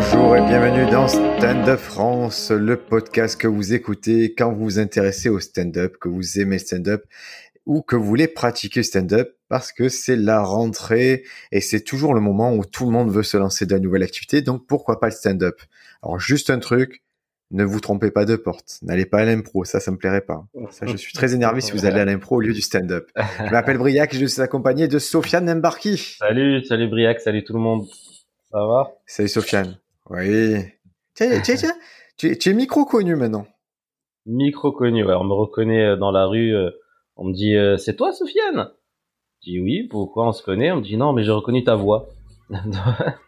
Bonjour et bienvenue dans Stand Up France, le podcast que vous écoutez quand vous vous intéressez au stand-up, que vous aimez stand-up ou que vous voulez pratiquer stand-up parce que c'est la rentrée et c'est toujours le moment où tout le monde veut se lancer dans une nouvelle activité. Donc pourquoi pas le stand-up? Alors juste un truc, ne vous trompez pas de porte. N'allez pas à l'impro, ça, ça me plairait pas. Ça, je suis très énervé si vous allez à l'impro au lieu du stand-up. Je m'appelle Briac et je suis accompagné de Sofiane Mbarki. Salut, salut Briac, salut tout le monde. Ça va? Salut Sofiane. Oui. Tiens, tiens, tiens. Tu, es, tu es micro connu maintenant. Micro connu, ouais. On me reconnaît euh, dans la rue. euh, On me dit, euh, c'est toi Sofiane? Je dis oui, pourquoi on se connaît? On me dit non, mais j'ai reconnu ta voix.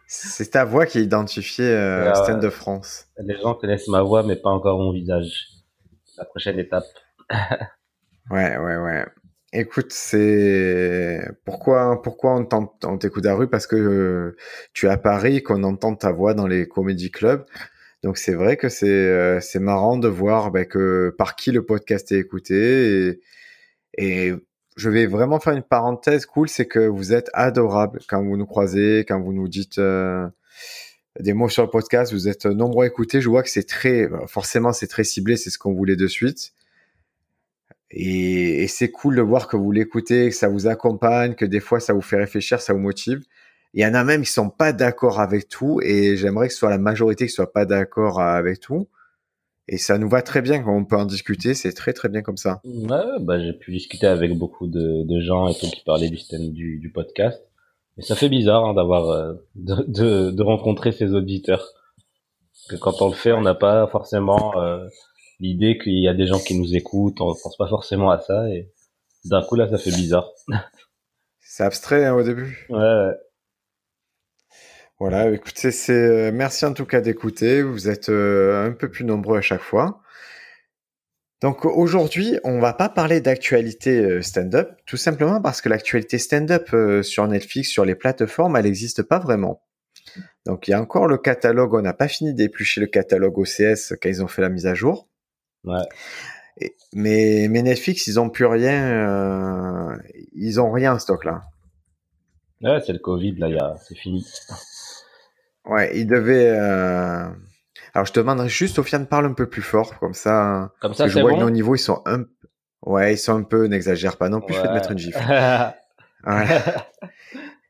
C'est ta voix qui est identifiée euh, Ah. Stand de France. Les gens connaissent ma voix, mais pas encore mon visage. La prochaine étape. Ouais, ouais, ouais. Écoute, c'est pourquoi pourquoi on t'écoute à rue? Parce que euh, tu es à Paris qu'on entend ta voix dans les comédie clubs. Donc c'est vrai que c'est euh, c'est marrant de voir ben, que par qui le podcast est écouté et, et je vais vraiment faire une parenthèse cool, c'est que vous êtes adorable quand vous nous croisez, quand vous nous dites euh, des mots sur le podcast, vous êtes nombreux à écouter. Je vois que c'est très forcément c'est très ciblé, c'est ce qu'on voulait de suite. Et, et c'est cool de voir que vous l'écoutez, que ça vous accompagne, que des fois ça vous fait réfléchir, ça vous motive. Il y en a même qui sont pas d'accord avec tout, et j'aimerais que ce soit la majorité qui soit pas d'accord avec tout. Et ça nous va très bien quand on peut en discuter, c'est très très bien comme ça. Ouais, bah, j'ai pu discuter avec beaucoup de, gens et tout qui parlaient du, stand- du, podcast. Et ça fait bizarre hein, d'avoir euh, de, de, de rencontrer ces auditeurs. Que quand on le fait, on n'a pas forcément euh, l'idée qu'il y a des gens qui nous écoutent. On pense pas forcément à ça. Et d'un coup là, ça fait bizarre. C'est abstrait hein, au début. Ouais, ouais. Voilà, écoutez, c'est euh, merci en tout cas d'écouter. Vous êtes euh, un peu plus nombreux à chaque fois. Donc aujourd'hui, on va pas parler d'actualité euh, stand-up, tout simplement parce que l'actualité stand-up euh, sur Netflix, sur les plateformes, elle n'existe pas vraiment. Donc il y a encore le catalogue, on n'a pas fini d'éplucher le catalogue OCS quand ils ont fait la mise à jour. Ouais. Et- mais, mais Netflix, ils ont plus rien, euh, ils ont rien en stock là. Ouais, c'est le Covid là, il y a, c'est fini. Ouais, ils devaient. euh, Alors je te demanderais juste, Sofiane, parle un peu plus fort, comme ça. Comme ça, je vois bon. que nos niveaux, ils sont un. Ouais, ils sont un peu, n'exagère pas non plus, je vais te mettre une gifle. Voilà.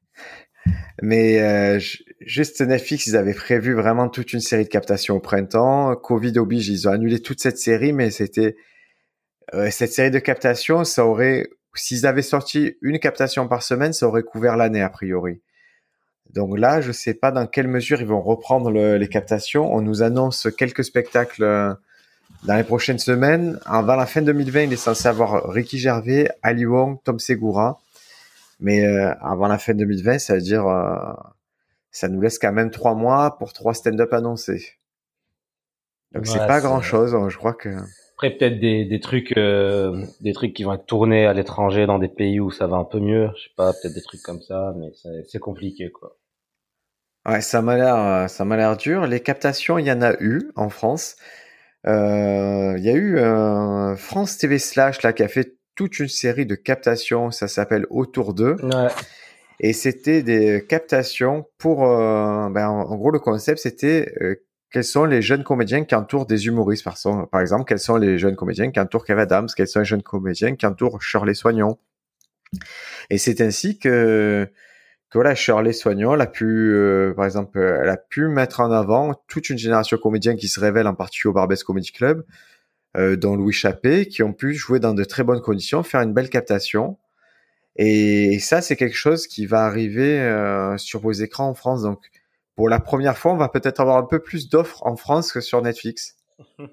Mais euh, ju- juste Netflix, ils avaient prévu vraiment toute une série de captations au printemps. Covid oblige, ils ont annulé toute cette série, mais c'était euh, cette série de captations, ça aurait, s'ils avaient sorti une captation par semaine, ça aurait couvert l'année a priori. Donc là, je sais pas dans quelle mesure ils vont reprendre le- les captations. On nous annonce quelques spectacles euh, dans les prochaines semaines. Avant la fin 2020, il est censé avoir Ricky Gervais, Ali Wong, Tom Segura. Mais euh, avant la fin 2020, ça veut dire euh, ça nous laisse quand même trois mois pour trois stand-up annoncés. Donc c'est pas grand chose. Je crois que Après peut-être des, des trucs euh, des trucs qui vont être tournés à l'étranger dans des pays où ça va un peu mieux, je sais pas, peut-être des trucs comme ça, mais c'est compliqué quoi. ouais, ça m'a l'air ça m'a l'air dur. Les captations, il y en a eu en France. Euh, Il y a eu euh, France TV Slash là qui a fait toute une série de captations. Ça s'appelle Autour d'eux. Ouais. Et c'était des captations pour, euh, ben, en, gros, le concept, c'était euh, quels sont les jeunes comédiens qui entourent des humoristes. Par, son- par exemple, quels sont les jeunes comédiens qui entourent Kev Adams, quels sont les jeunes comédiens qui entourent Shirley Soignon? Et c'est ainsi que, que voilà, Shirley Soignon, elle a pu, euh, par exemple, elle a pu mettre en avant toute une génération de comédiens qui se révèlent en particulier au Barbès Comedy Club, dont Louis Chappé, qui ont pu jouer dans de très bonnes conditions, faire une belle captation. Et ça, c'est quelque chose qui va arriver euh, sur vos écrans en France. Donc, pour la première fois, on va peut-être avoir un peu plus d'offres en France que sur Netflix.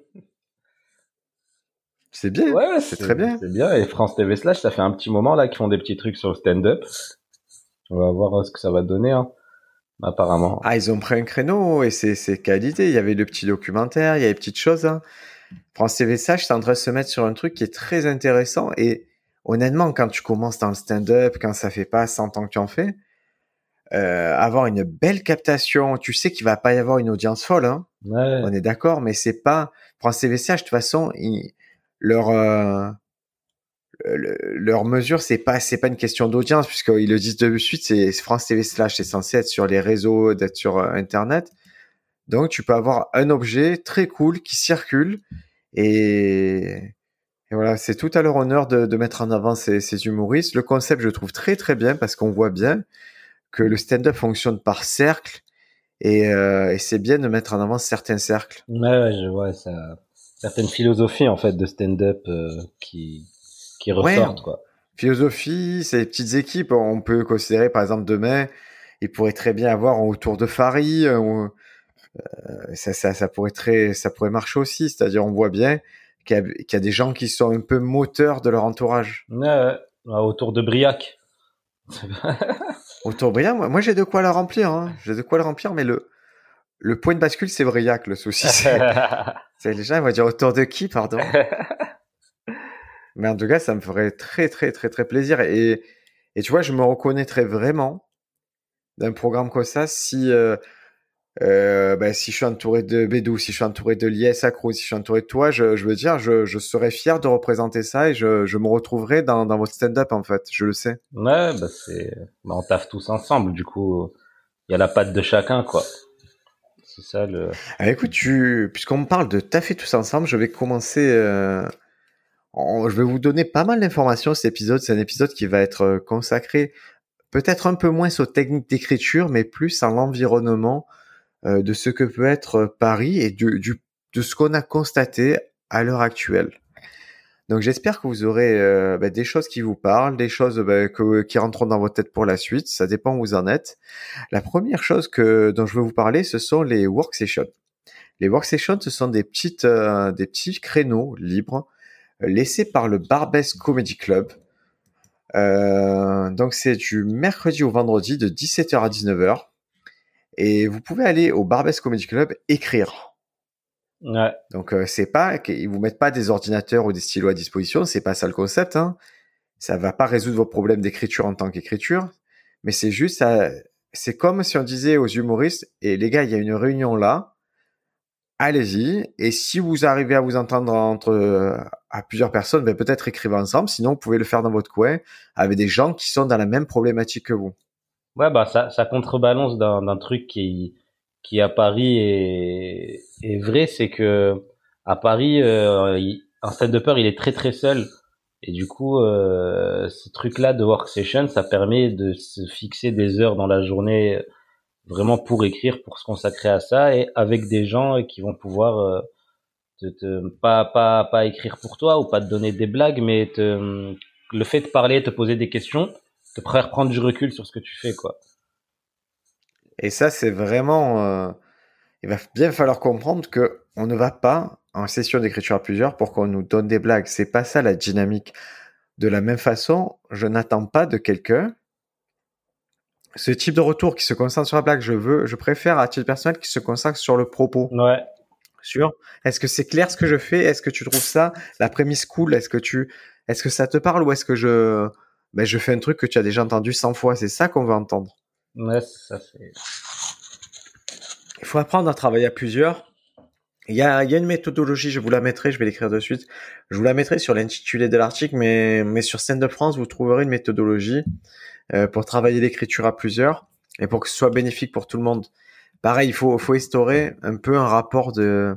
C'est bien, Ouais, c'est très bien. C'est bien et France TV Slash, ça fait un petit moment là qu'ils font des petits trucs sur le stand-up. On va voir euh, ce que ça va donner hein. Apparemment. Ah, ils ont pris un créneau et c'est qualité. Il y avait le petit documentaire, il y a les petites choses. Hein. France TV Sage, c'est en train de se mettre sur un truc qui est très intéressant. Et honnêtement, quand tu commences dans le stand-up, quand ça fait pas 100 ans que tu en fais, euh, avoir une belle captation, tu sais qu'il va pas y avoir une audience folle. Hein. Ouais. On est d'accord, mais c'est pas France TV Sage. De toute façon, ils- leur euh, le- leur mesure, c'est pas c'est pas une question d'audience puisqu'ils le disent de suite. C'est France TV Slash, c'est censé être sur les réseaux, d'être sur euh, Internet. Donc, tu peux avoir un objet très cool qui circule et, et voilà, c'est tout à leur honneur de, de mettre en avant ces, ces, humoristes. Le concept, je trouve très très bien parce qu'on voit bien que le stand-up fonctionne par cercle et, euh, et c'est bien de mettre en avant certains cercles. Ouais, je vois ça. Certaines philosophies en fait de stand-up euh, qui qui ressortent quoi. Philosophie, ces petites équipes, on peut considérer par exemple demain, il pourrait très bien avoir autour de Farid, euh, ça, ça, ça pourrait très, ça pourrait marcher aussi. C'est-à-dire, on voit bien qu'il y, qu y, a des gens qui sont un peu moteurs de leur entourage. Ouais, autour de Briac. autour de Briac, moi, moi j'ai de quoi le remplir. Hein. J'ai de quoi le remplir, mais le le point de bascule, c'est Briac, le souci. C'est les gens ils vont dire autour de qui, pardon? mais en tout cas, ça me ferait très, très, très, très plaisir. Et, et tu vois, je me reconnaîtrais vraiment d'un programme comme ça si euh, euh, ben, si je suis entouré de Bédou, si je suis entouré de Lies Acro, si je suis entouré de toi, je, je veux dire, je, je serais fier de représenter ça et je, je me retrouverai dans, dans votre stand-up en fait, je le sais. Ouais, bah c'est, bah on taffe tous ensemble, du coup, il y a la patte de chacun, quoi. C'est ça le. Ah, écoute, tu, puisqu'on me parle de taffer tous ensemble, je vais commencer. Euh... je vais vous donner pas mal d'informations. Cet épisode, c'est un épisode qui va être euh, consacré peut-être un peu moins aux techniques d'écriture, mais plus à l'environnement de ce que peut être euh, Paris et du, du de ce qu'on a constaté à l'heure actuelle. Donc j'espère que vous aurez euh, bah, des choses qui vous parlent, des choses bah, que, qui rentreront dans votre tête pour la suite. Ça dépend où vous en êtes. La première chose que dont je veux vous parler, ce sont les worksessions. Les worksessions, ce sont des petites, euh, des petits créneaux libres laissés par le Barbès Comedy Club. Euh, donc c'est du mercredi au vendredi de 17h à 19h. Et vous pouvez aller au Barbès Comedy Club écrire. Ouais. Donc euh, c'est pas qu'ils vous mettent pas des ordinateurs ou des stylos à disposition, c'est pas ça le concept. Hein. Ça va pas résoudre vos problèmes d'écriture en tant qu'écriture, mais c'est juste, c'est comme si on disait aux humoristes et les gars, il y a une réunion là, allez-y. Et si vous arrivez à vous entendre entre à plusieurs personnes, ben peut-être écrivez ensemble. Sinon, vous pouvez le faire dans votre coin avec des gens qui sont dans la même problématique que vous. Ouais, bah ça, ça contrebalance d'un truc qui, qui à Paris est, est vrai, c'est que à Paris, euh, il, un stand-upper, il est très très seul. Et du coup, euh, ce truc-là de work session, ça permet de se fixer des heures dans la journée vraiment pour écrire, pour se consacrer à ça, et avec des gens qui vont pouvoir euh, te, te, pas, pas, pas écrire pour toi ou pas te donner des blagues, mais te, le fait de parler, te poser des questions, te faire prendre du recul sur ce que tu fais, quoi. Et ça, c'est vraiment. Euh, il va bien falloir comprendre que on ne va pas en session d'écriture à plusieurs pour qu'on nous donne des blagues. C'est pas ça la dynamique. De la même façon, je n'attends pas de quelqu'un ce type de retour qui se concentre sur la blague. Je veux, je préfère à titre personnel qui se consacre sur le propos. Ouais. Sur. Est-ce que c'est clair ce que je fais? Est-ce que tu trouves ça la prémisse cool? Est-ce que tu, est-ce que ça te parle ou est-ce que je, ben je fais un truc que tu as déjà entendu 100 fois C'est ça qu'on veut entendre. Ouais, ça c'est. Il faut apprendre à travailler à plusieurs. Il y a, il y a une méthodologie, je vous la mettrai, je vais l'écrire de suite. Je vous la mettrai sur l'intitulé de l'article, mais, mais sur Scène de France, vous trouverez une méthodologie euh, pour travailler l'écriture à plusieurs et pour que ce soit bénéfique pour tout le monde. Pareil, il faut, faut instaurer un peu un rapport de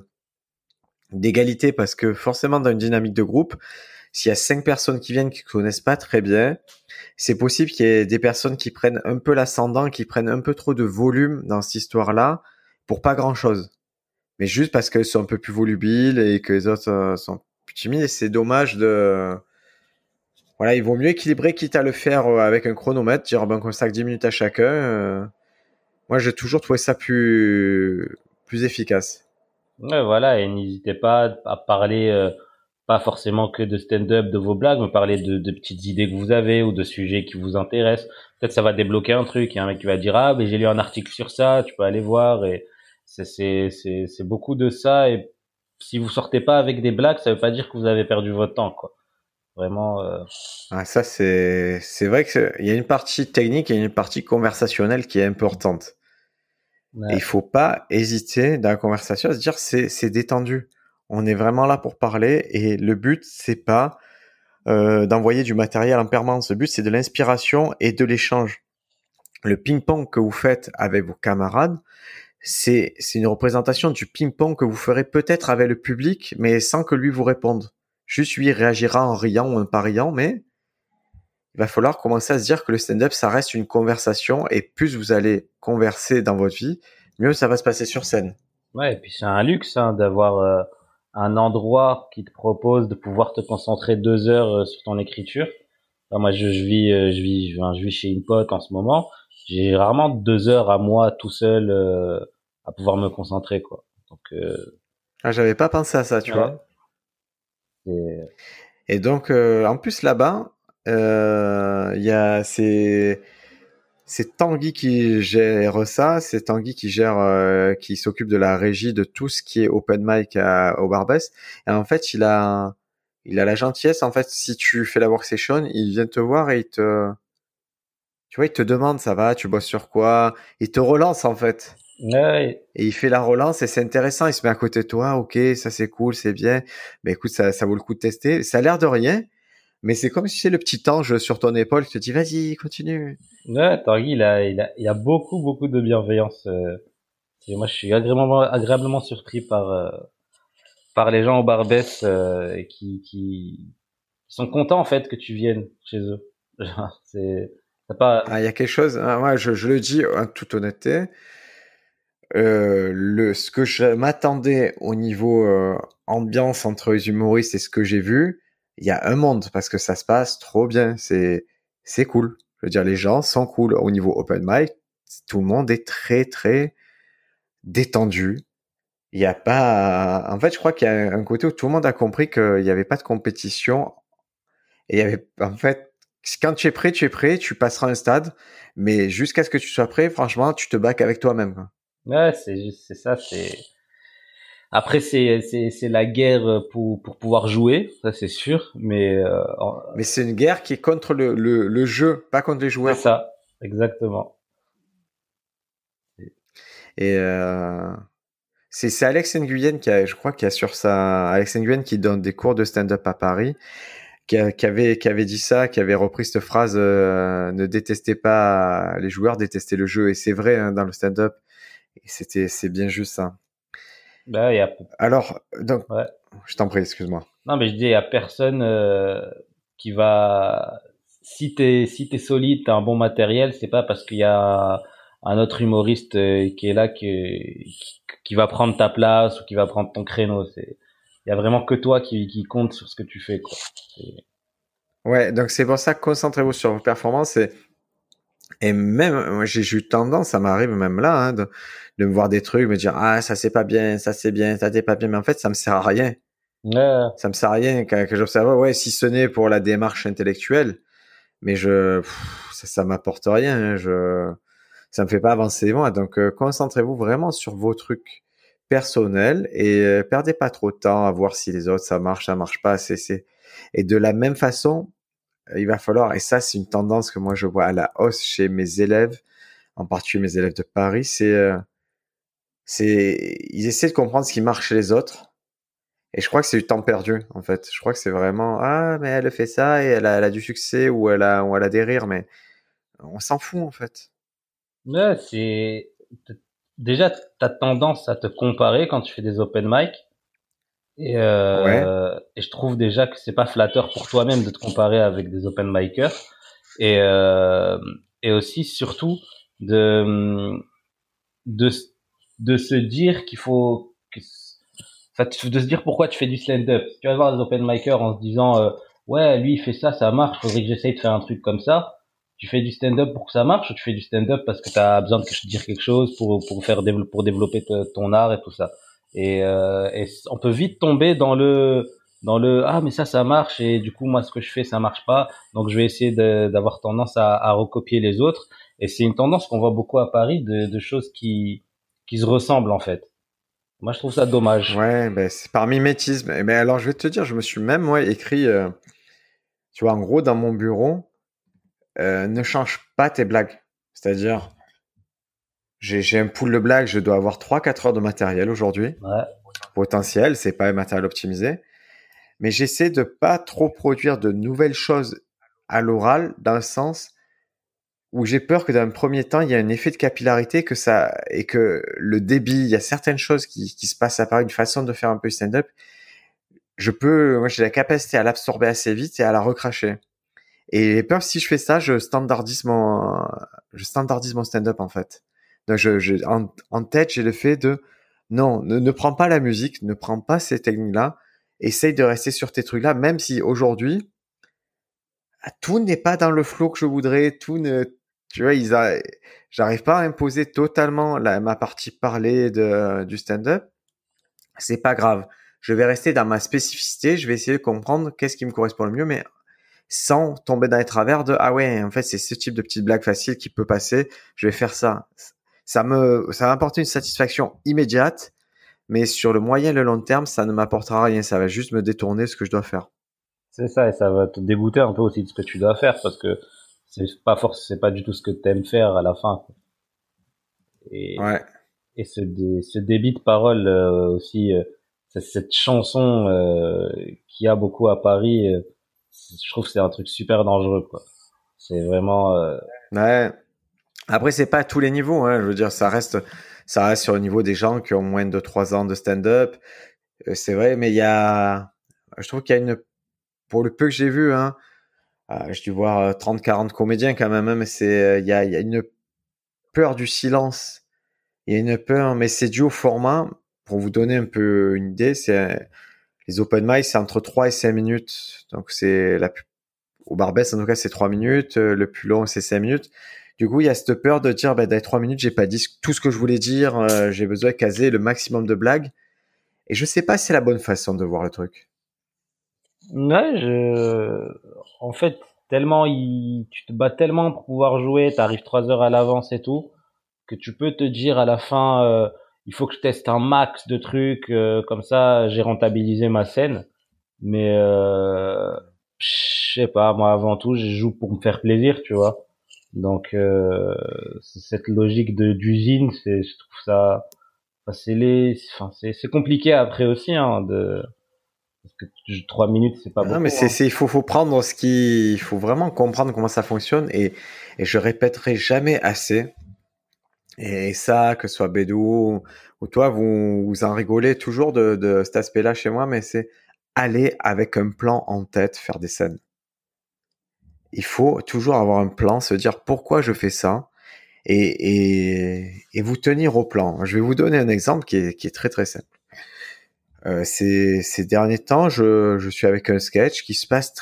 d'égalité parce que forcément dans une dynamique de groupe, s'il y a cinq personnes qui viennent qui connaissent pas très bien, c'est possible qu'il y ait des personnes qui prennent un peu l'ascendant, qui prennent un peu trop de volume dans cette histoire-là pour pas grand-chose. Mais juste parce qu'elles sont un peu plus volubiles et que les autres euh, sont plus timides. C'est dommage de... Voilà, il vaut mieux équilibrer, quitte à le faire euh, avec un chronomètre, dire ben, consacre 10 minutes à chacun. Euh... Moi, j'ai toujours trouvé ça plus, plus efficace. Ouais, voilà, et n'hésitez pas à parler... Euh pas forcément que de stand-up, de vos blagues, mais parler de, de, petites idées que vous avez ou de sujets qui vous intéressent. Peut-être ça va débloquer un truc. Il y a un mec qui va dire ah mais j'ai lu un article sur ça, tu peux aller voir. Et c'est c'est beaucoup de ça. Et si vous sortez pas avec des blagues, ça veut pas dire que vous avez perdu votre temps quoi. Vraiment. Euh... Ah, ça c'est c'est vrai que il y a une partie technique et une partie conversationnelle qui est importante. Ouais. il faut pas hésiter dans la conversation à se dire c'est c'est détendu on est vraiment là pour parler et le but c'est pas euh, d'envoyer du matériel en permanence. Le but c'est de l'inspiration et de l'échange. Le ping-pong que vous faites avec vos camarades, c'est une représentation du ping-pong que vous ferez peut-être avec le public, mais sans que lui vous réponde. Juste lui réagira en riant ou en pariant, mais il va falloir commencer à se dire que le stand-up, ça reste une conversation, et plus vous allez converser dans votre vie, mieux ça va se passer sur scène. Ouais, et puis c'est un luxe hein, d'avoir euh, un endroit qui te propose de pouvoir te concentrer deux heures euh, sur ton écriture. moi, je, je vis, euh, je vis, je, vis chez une pote en ce moment. J'ai rarement deux heures à moi tout seul à pouvoir me concentrer, quoi. Donc, ah, j'avais pas pensé à ça, tu vois. Et donc, en plus là-bas, il y a ces c'est Tanguy qui gère ça, c'est Tanguy qui gère, euh, qui s'occupe de la régie de tout ce qui est open mic au Barbès. Et en fait, il a, il a la gentillesse. En fait, si tu fais la work session, il vient te voir et il te, tu vois, il te demande, ça va, tu bosses sur quoi? Il te relance en fait. Ouais. Et il fait la relance et c'est intéressant. Il se met à côté de toi, ok, ça c'est cool, c'est bien. Mais écoute, ça, ça vaut le coup de tester. Ça a l'air de rien, mais c'est comme si c'est le petit ange sur ton épaule qui te dit vas-y, continue. Ouais, Tanguy, il a, il a, il a beaucoup, beaucoup de bienveillance. Euh, et moi, je suis agréablement, agréablement surpris par, euh, par les gens au Barbès euh, qui, qui, sont contents en fait que tu viennes chez eux. c'est pas. Ah, il y a quelque chose. Hein, moi, je, je le dis en toute honnêteté. Euh, le ce que je m'attendais au niveau ambiance entre les humoristes et ce que j'ai vu, il y a un monde parce que ça se passe trop bien. C'est c'est cool. Je veux dire, les gens sont cool au niveau open mic. Tout le monde est très très détendu. Il n'y a pas. En fait, je crois qu'il y a un côté où tout le monde a compris qu'il n'y avait pas de compétition. Et il y avait, en fait, quand tu es prêt, tu es prêt, tu passeras un stade. Mais jusqu'à ce que tu sois prêt, franchement, tu te bacs avec toi-même. Ouais, c'est c'est ça, c'est après, c'est c'est la guerre pour pour pouvoir jouer, ça c'est sûr, mais euh, mais c'est une guerre qui est contre le, le, le jeu, pas contre les joueurs. C'est ça, exactement. Et euh, c'est Alex Nguyen qui a, je crois, qui a sur sa Alex Nguyen qui donne des cours de stand-up à Paris, qui, qui, avait qui avait dit ça, qui avait repris cette phrase euh, ne détestez pas les joueurs, détestez le jeu. Et c'est vrai hein, dans le stand-up. C'était c'est bien juste ça. Bah, y a... Alors, donc, je t'en prie, excuse-moi. Non, mais je dis, il y a personne euh, qui va. Si t'es si t'es solide, t'as un bon matériel, c'est pas parce qu'il y a un autre humoriste euh, qui est là qui, qui, va prendre ta place ou qui va prendre ton créneau. C'est il y a vraiment que toi qui, qui compte sur ce que tu fais, quoi. Ouais, donc c'est pour ça concentrez-vous sur vos performances et et même j'ai eu tendance, ça m'arrive même là, hein, de, de me voir des trucs, me dire ah ça c'est pas bien, ça c'est bien, ça c'est pas bien, mais en fait ça me sert à rien. Ça me sert à rien que, que j'observe. Ouais, si ce n'est pour la démarche intellectuelle, mais je ça, ça m'apporte rien. Hein, je ça me fait pas avancer moi. Donc euh, concentrez-vous vraiment sur vos trucs personnels et euh, perdez pas trop de temps à voir si les autres ça marche, ça marche pas. C'est et de la même façon, il va falloir et ça c'est une tendance que moi je vois à la hausse chez mes élèves, en particulier mes élèves de Paris, c'est euh, c'est ils essaient de comprendre ce qui marche chez les autres. Et je crois que c'est du temps perdu en fait. Je crois que c'est vraiment ah mais elle fait ça et elle a, du succès ou elle a ou elle a des rires mais on s'en fout en fait. Ouais, c'est déjà t'as tendance à te comparer quand tu fais des open mic et euh, et je trouve déjà que c'est pas flatteur pour toi-même de te comparer avec des open micers et euh, et aussi surtout de de de se dire qu'il faut que, de se dire pourquoi tu fais du stand-up. Tu vas voir des open micers en se disant euh, ouais lui il fait ça, ça marche, faudrait que j'essaye de faire un truc comme ça. Tu fais du stand-up pour que ça marche ou tu fais du stand-up parce que tu as besoin de dire quelque chose pour pour faire pour développer ton art et tout ça? Et, euh, on peut vite tomber dans le dans le ah mais ça ça marche et du coup moi ce que je fais ça marche pas donc je vais essayer d'avoir tendance à, à recopier les autres et c'est une tendance qu'on voit beaucoup à Paris de, de choses qui qui se ressemblent en fait. Moi, je trouve ça dommage. Ouais, ben, c'est par mimétisme. Mais eh ben, alors, je vais te dire, je me suis même moi écrit, euh, tu vois, en gros, dans mon bureau, euh, ne change pas tes blagues. C'est-à-dire, j'ai un pool de blagues, je dois avoir 3-4 heures de matériel aujourd'hui. Ouais. Potentiel, c'est pas un matériel optimisé. Mais j'essaie de pas trop produire de nouvelles choses à l'oral, dans le sens, où j'ai peur que dans un premier temps, il y a un effet de capillarité que ça et que le débit, il y a certaines choses qui, qui se passent à part une façon de faire un peu stand-up. Je peux, moi, j'ai la capacité à l'absorber assez vite et à la recracher. Et j'ai peur si je fais ça, je standardise mon, je standardise mon stand-up en fait. Je, en, tête, j'ai le fait de non, ne, prends pas la musique, ne prends pas ces techniques-là, essaye de rester sur tes trucs-là, même si aujourd'hui, tout n'est pas dans le flow que je voudrais, tout ne, tu vois, j'arrive pas à imposer totalement la, ma partie parlée de, du stand-up. C'est pas grave. Je vais rester dans ma spécificité. Je vais essayer de comprendre qu'est-ce qui me correspond le mieux, mais sans tomber dans les travers de ah ouais, en fait, c'est ce type de petite blague facile qui peut passer. Je vais faire ça. Ça me, ça va apporter une satisfaction immédiate, mais sur le moyen et le long terme, ça ne m'apportera rien. Ça va juste me détourner ce que je dois faire. C'est ça, et ça va te dégoûter un peu aussi de ce que tu dois faire parce que c'est pas force, c'est pas du tout ce que t'aimes faire à la fin. Et, ouais. et ce, dé, ce débit de parole euh, aussi, euh, cette chanson euh, qu'il y a beaucoup à Paris, euh, je trouve que c'est un truc super dangereux quoi. C'est vraiment. Ouais. Après c'est pas à tous les niveaux, hein. Je veux dire, ça reste, ça reste sur le niveau des gens qui ont moins de trois ans de stand-up. c'est vrai, mais il y a, je trouve qu'il y a une, pour le peu que j'ai vu, hein, euh, j'ai dû voir 30-40 euh, comédiens quand même, hein, mais c'est euh, il y a, y a une peur du silence. Il y a une peur, mais c'est dû au format. Pour vous donner un peu une idée, c'est les open mic, c'est entre 3 et 5 minutes. Donc c'est la au Barbès en tout cas c'est 3 minutes, le plus long c'est 5 minutes. Du coup, il y a cette peur de dire bah dans 3 minutes, j'ai pas dit tout ce que je voulais dire, j'ai besoin de caser le maximum de blagues. Et je sais pas si c'est la bonne façon de voir le truc. Ouais, je... en fait, tellement il... tu te bats tellement pour pouvoir jouer, t'arrives trois heures à l'avance et tout, que tu peux te dire à la fin, euh, il faut que je teste un max de trucs, euh, comme ça j'ai rentabilisé ma scène. Mais euh, je sais pas, moi avant tout, je joue pour me faire plaisir, tu vois. Donc euh, cette logique de d'usine, c'est, je trouve ça, c'est les, enfin c'est, c'est compliqué après aussi hein, de parce que trois minutes, c'est pas beaucoup. Non, mais c'est, hein. il faut, faut prendre ce qui, il faut vraiment comprendre comment ça fonctionne et, et je répéterai jamais assez. Et ça, que ce soit Bédou ou toi, vous, vous en rigolez toujours de, de cet aspect-là chez moi, mais c'est aller avec un plan en tête faire des scènes. Il faut toujours avoir un plan, se dire pourquoi je fais ça et, vous tenir au plan. Je vais vous donner un exemple qui est, très très simple. Euh, ces, derniers temps, je, suis avec un sketch qui se passe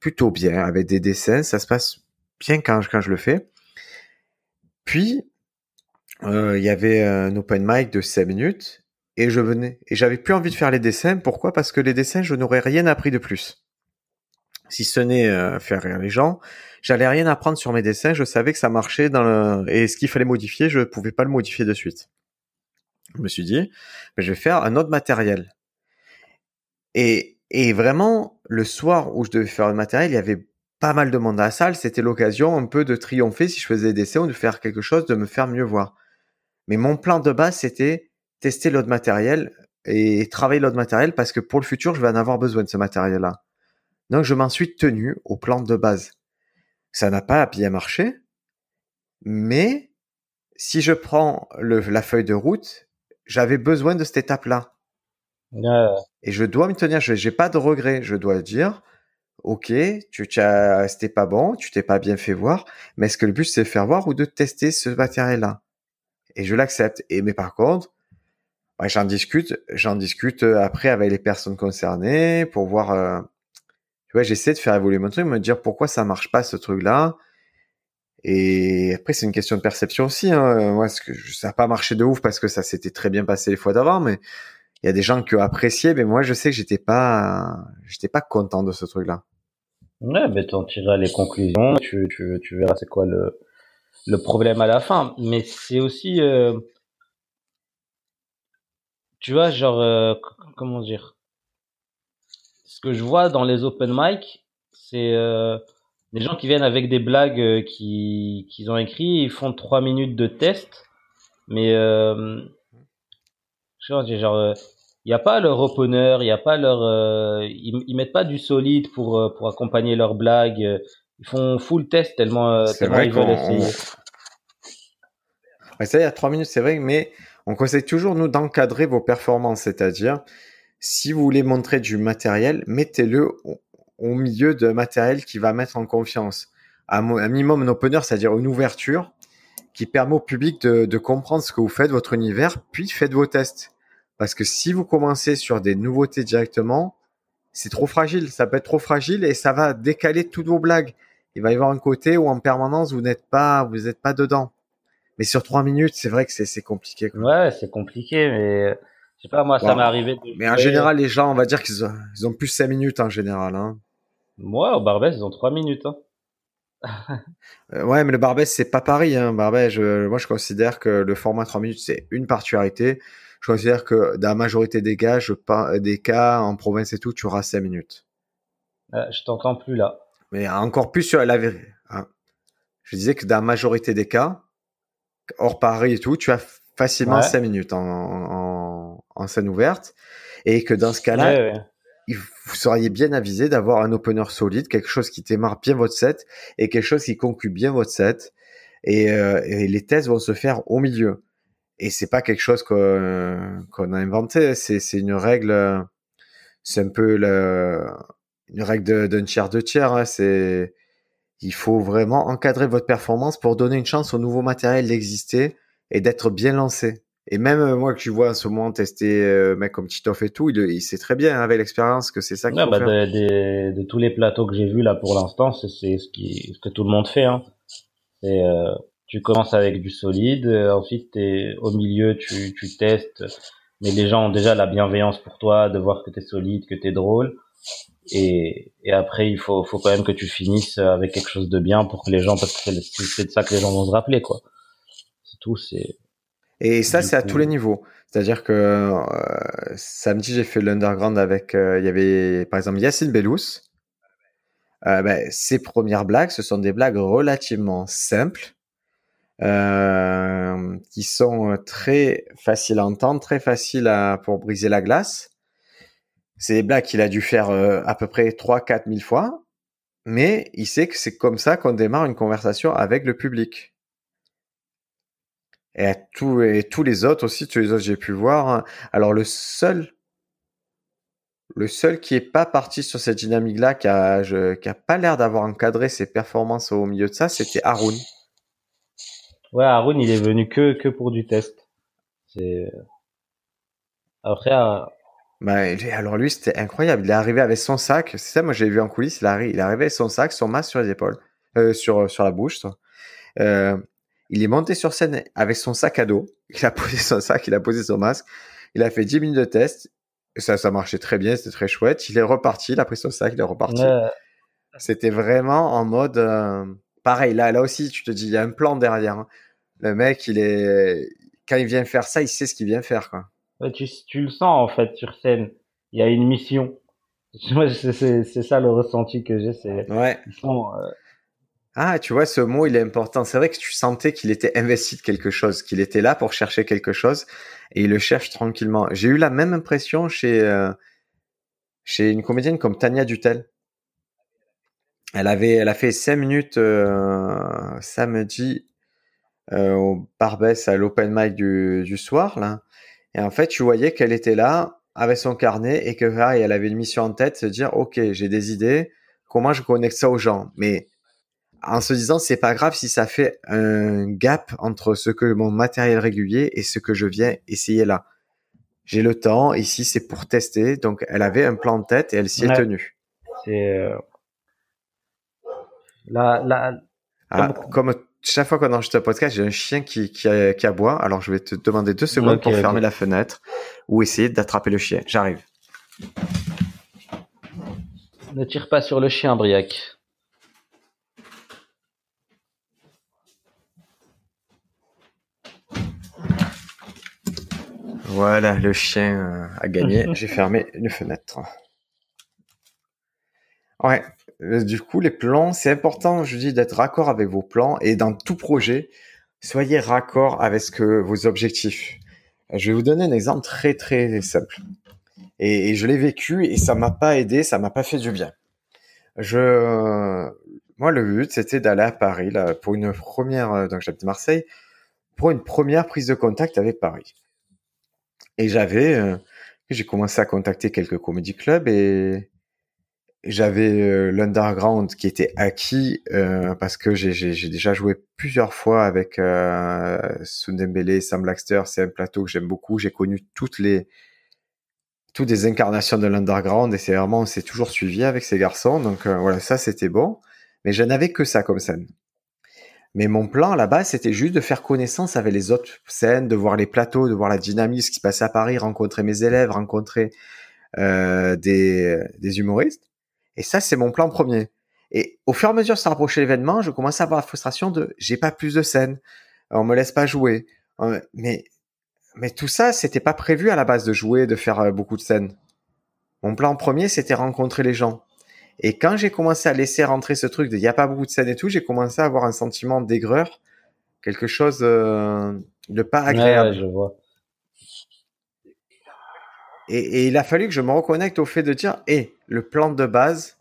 plutôt bien, avec des dessins, ça se passe bien quand, quand je le fais. Puis, euh, il y avait un open mic de 5 minutes, et je venais, et j'avais plus envie de faire les dessins. Pourquoi? Parce que les dessins, je n'aurais rien appris de plus. Si ce n'est euh, faire rire les gens, j'allais rien apprendre sur mes dessins. Je savais que ça marchait dans le... et ce qu'il fallait modifier, je pouvais pas le modifier de suite. Je me suis dit, je vais faire un autre matériel. Et, vraiment, le soir où je devais faire le matériel, il y avait pas mal de monde à la salle. C'était l'occasion un peu de triompher si je faisais des essais ou de faire quelque chose, de me faire mieux voir. Mais mon plan de base, c'était tester l'autre matériel et travailler l'autre matériel parce que pour le futur, je vais en avoir besoin de ce matériel-là. Donc, je m'en suis tenu au plan de base. Ça n'a pas bien marché, mais si je prends le, la feuille de route, j'avais besoin de cette étape-là. Et je dois me tenir, je j'ai pas de regret, je dois dire, ok, tu c'était pas bon, tu t'es pas bien fait voir, mais est-ce que le but c'est de faire voir ou de tester ce matériel-là? Et je l'accepte. Et mais par contre, j'en discute, j'en discute euh, après avec les personnes concernées pour voir. Euh, vois, j'essaie de faire évoluer mon truc, me dire pourquoi ça marche pas ce truc-là. Et après, c'est une question de perception aussi. Hein. Moi, ce que ça n'a pas marché de ouf parce que ça s'était très bien passé les fois d'avant, mais il y a des gens qui ont apprécié, mais moi je sais que j'étais pas, j'étais pas content de ce truc-là. Ouais, mais t'en tireras les conclusions, tu, tu, tu verras c'est quoi le, le problème à la fin. Mais c'est aussi, euh, tu vois, genre, euh, comment dire, que je vois dans les open mic, c'est euh, des gens qui viennent avec des blagues euh, qui qu'ils ont écrit, ils font trois minutes de test, mais genre, genre il n'y a pas leur opener, il n'y a pas leur, euh, ils, ils, mettent pas du solide pour euh, pour accompagner leurs blagues. ils font full test tellement, euh, C'est tellement vrai ils veulent essayer. Ouais, ça, il y a trois minutes, c'est vrai, mais on conseille toujours, nous, d'encadrer vos performances. C'est-à-dire, si vous voulez montrer du matériel, mettez-le au, milieu de matériel qui va mettre en confiance. Un, minimum, un opener, c'est-à-dire une ouverture qui permet au public de, comprendre ce que vous faites, votre univers, puis faites vos tests. Parce que si vous commencez sur des nouveautés directement, c'est trop fragile. Ça peut être trop fragile et ça va décaler toutes vos blagues. Il va y avoir un côté où en permanence, vous n'êtes pas, vous n'êtes pas dedans. Mais sur trois minutes, c'est vrai que c'est compliqué. quoi. Ouais, c'est compliqué, mais sais pas, moi, ça m'est arrivé. De Mais en général, les gens, on va dire qu'ils ont, ils ont plus cinq minutes en général. Hein. Moi, au Barbès, ils ont trois minutes. Hein. Euh, ouais, mais le Barbès, c'est pas pareil. Hein. Barbès, je- moi, je considère que le format 3 minutes, c'est une particularité. Je considère que dans la majorité des cas, je, des cas en province et tout, tu auras 5 minutes. Euh, je t'entends plus là. Mais encore plus sur la vérité. hein. Je disais que dans la majorité des cas, hors Paris et tout, tu as facilement Ouais. 5 minutes en, en, en scène ouverte. Et que dans ce cas-là, Ouais, ouais. il- vous seriez bien avisé d'avoir un opener solide, quelque chose qui démarre bien votre set et quelque chose qui conclut bien votre set. Et, euh, et les tests vont se faire au milieu. Et c'est pas quelque chose qu'on qu'on a inventé, c'est c'est une règle, c'est un peu le, une règle d'un tiers de tiers. hein. C'est il faut vraiment encadrer votre performance pour donner une chance au nouveau matériel d'exister et d'être bien lancé. Et même euh, moi que tu vois en ce moment tester euh, mec comme Titoff et tout, il, il sait très bien hein, avec l'expérience que c'est ça qu'il Ouais, faut bah, faire. de, de, de tous les plateaux que j'ai vus là pour l'instant, c'est ce qui ce que tout le monde fait. Hein. Euh, tu commences avec du solide, ensuite t'es au milieu, tu tu testes, mais les gens ont déjà la bienveillance pour toi de voir que t'es solide, que t'es drôle. Et, et après, il faut, faut quand même que tu finisses avec quelque chose de bien pour que les gens, parce que c'est de ça que les gens vont se rappeler, quoi. C'est tout, c'est. Et ça, c'est à tous les niveaux. C'est-à-dire que euh, samedi, j'ai fait l'underground avec, euh, il y avait par exemple Yacine Bellous. Euh, ben, ses premières blagues, ce sont des blagues relativement simples, qui sont très faciles à entendre, très faciles à, pour briser la glace. C'est des blagues qu'il a dû faire à peu près 3-4 000 fois, mais il sait que c'est comme ça qu'on démarre une conversation avec le public. Et, à tous, et tous les autres aussi, tous les autres j'ai pu voir. hein. Alors le seul, le seul qui est pas parti sur cette dynamique-là, qui a, je- qui a pas l'air d'avoir encadré ses performances au milieu de ça, c'était Haroun. Ouais, Haroun, il est venu que, que pour du test. C'est. Après, euh, Bah, alors lui, c'était incroyable. Il est arrivé avec son sac. C'est ça, moi j'ai vu en coulisses. Il il est arrivé avec son sac, son masque sur les épaules, euh, sur sur la bouche. ça. Euh, il est monté sur scène avec son sac à dos. Il a posé son sac, il a posé son masque. Il a fait 10 minutes de test. Ça, ça marchait très bien, c'était très chouette. Il est reparti, il a pris son sac, il est reparti. ouais, C'était vraiment en mode euh, pareil. Là, là aussi, tu te dis, il y a un plan derrière. hein. Le mec, il est quand il vient faire ça, il sait ce qu'il vient faire, quoi. ouais, tu, tu le sens, en fait, sur scène. Il y a une mission. Moi, c'est, ça le ressenti que j'ai, c'est, Ouais. ils sont, euh, Ah, tu vois, ce mot, il est important. C'est vrai que tu sentais qu'il était investi de quelque chose, qu'il était là pour chercher quelque chose, et il le cherche tranquillement. J'ai eu la même impression chez euh, une comédienne comme Tania Dutel. Elle avait, elle a fait cinq minutes euh, samedi euh, au Barbès à l'open mic du, du soir là, et en fait, tu voyais qu'elle était là avec son carnet et que pareil, elle avait une mission en tête, se dire, ok, j'ai des idées, comment je connecte ça aux gens, mais en se disant c'est pas grave si ça fait un gap entre ce que mon matériel régulier et ce que je viens essayer là. J'ai le temps, ici c'est pour tester, donc elle avait un plan de tête et elle s'y est tenue. c'est, euh, la, la, Ah, Comme- chaque fois qu'on enregistre un podcast, j'ai un chien qui, qui, qui aboie, alors je vais te demander deux secondes pour fermer la fenêtre ou essayer d'attraper le chien. J'arrive. ne tire pas sur le chien, Briac. Voilà, le chien a gagné. J'ai fermé une fenêtre. Ouais. euh, Du coup, les plans, c'est important, je dis, d'être raccord avec vos plans et dans tout projet, soyez raccord avec ce que vos objectifs. Je vais vous donner un exemple très très simple. Et, et je l'ai vécu et ça m'a pas aidé, ça m'a pas fait du bien. Je moi, le but, c'était d'aller à Paris, là, pour une première, euh, donc j'habite Marseille, pour une première prise de contact avec Paris. Et j'avais, euh, j'ai commencé à contacter quelques comédie clubs et j'avais euh, l'underground qui était acquis euh, parce que j'ai déjà joué plusieurs fois avec euh, Sundembele, Sam Blackster, c'est un plateau que j'aime beaucoup. J'ai connu toutes les toutes les incarnations de l'underground et c'est vraiment on s'est toujours suivi avec ces garçons. Donc voilà, ça c'était bon. Mais je n'avais que ça comme scène. Mais mon plan là-bas, c'était juste de faire connaissance avec les autres scènes, de voir les plateaux, de voir la dynamique, ce qui se passait à Paris, rencontrer mes élèves, rencontrer euh, des, des humoristes. Et ça, c'est mon plan premier. Et au fur et à mesure que ça rapprochait l'événement, je commençais à avoir la frustration de j'ai pas plus de scènes, on me laisse pas jouer. Euh, mais mais tout ça, c'était pas prévu à la base de jouer, de faire euh, beaucoup de scènes. Mon plan premier, c'était rencontrer les gens. Et quand j'ai commencé à laisser rentrer ce truc de il n'y a pas beaucoup de scènes et tout, j'ai commencé à avoir un sentiment d'aigreur, quelque chose euh, de pas agréable. Ouais, je vois. Et, et, il a fallu que je me reconnecte au fait de dire, hé, le plan de base,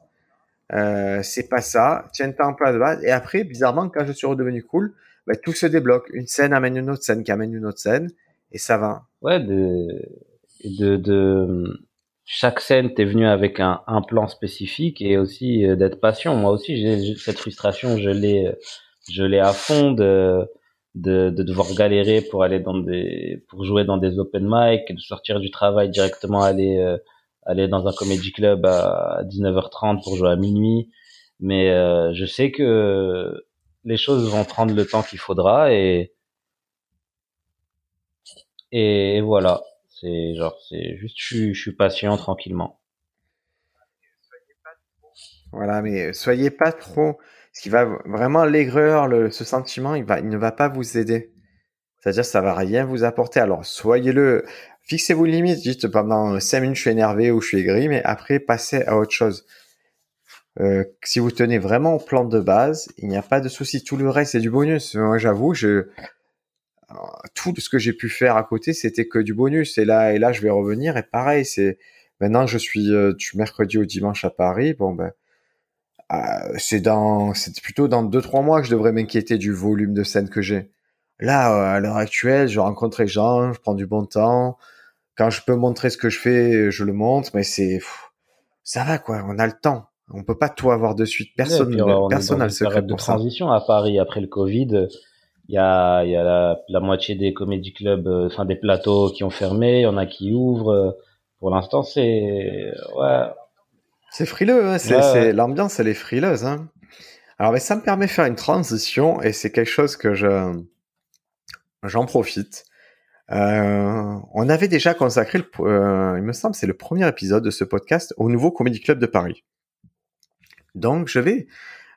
euh, c'est pas ça, tiens-toi en plan de base. Et après, bizarrement, quand je suis redevenu cool, bah, tout se débloque. Une scène amène une autre scène qui amène une autre scène, et ça va. Ouais, de, de, de chaque scène, t'es venu avec un, un, plan spécifique et aussi euh, d'être patient. Moi aussi, j'ai cette frustration, je l'ai, je l'ai à fond de, de, de, devoir galérer pour aller dans des, pour jouer dans des open mic, de sortir du travail directement aller, euh, aller dans un comedy club à 19h30 pour jouer à minuit. Mais euh, je sais que les choses vont prendre le temps qu'il faudra et et voilà. C'est genre, c'est juste, je suis, patient tranquillement. Voilà, mais soyez pas trop. Ce qui va vraiment l'aigreur, ce sentiment, il ne va pas vous aider. C'est-à-dire, ça va rien vous apporter. Alors, soyez-le. Fixez-vous limite. Dites pendant 5 minutes, je suis énervé ou je suis aigri, mais après, passez à autre chose. Euh, si vous tenez vraiment au plan de base, il n'y a pas de souci. Tout le reste, c'est du bonus. Moi, j'avoue, je, tout ce que j'ai pu faire à côté, c'était que du bonus. Et là, et là, je vais revenir. Et pareil, c'est maintenant, je suis euh, du mercredi au dimanche à Paris. Bon ben, euh, c'est dans, c'est plutôt dans deux trois mois que je devrais m'inquiéter du volume de scènes que j'ai. Là, euh, à l'heure actuelle, je rencontre les gens, je prends du bon temps. Quand je peux montrer ce que je fais, je le montre. Mais c'est, ça va quoi. On a le temps. On peut pas tout avoir de suite. Personne, ouais, personne n'a le secret de pour transition à Paris après le Covid il y a, y a la, la, moitié des comédie clubs, euh, enfin des plateaux qui ont fermé, il y en a qui ouvrent. Pour l'instant, c'est ouais. C'est frileux, hein c'est, ouais, l'ambiance, elle est frileuse. Hein Alors, mais ça me permet de faire une transition et c'est quelque chose que je j'en profite. Euh, on avait déjà consacré, le, euh, il me semble, c'est le premier épisode de ce podcast au nouveau Comédie Club de Paris. Donc, je vais,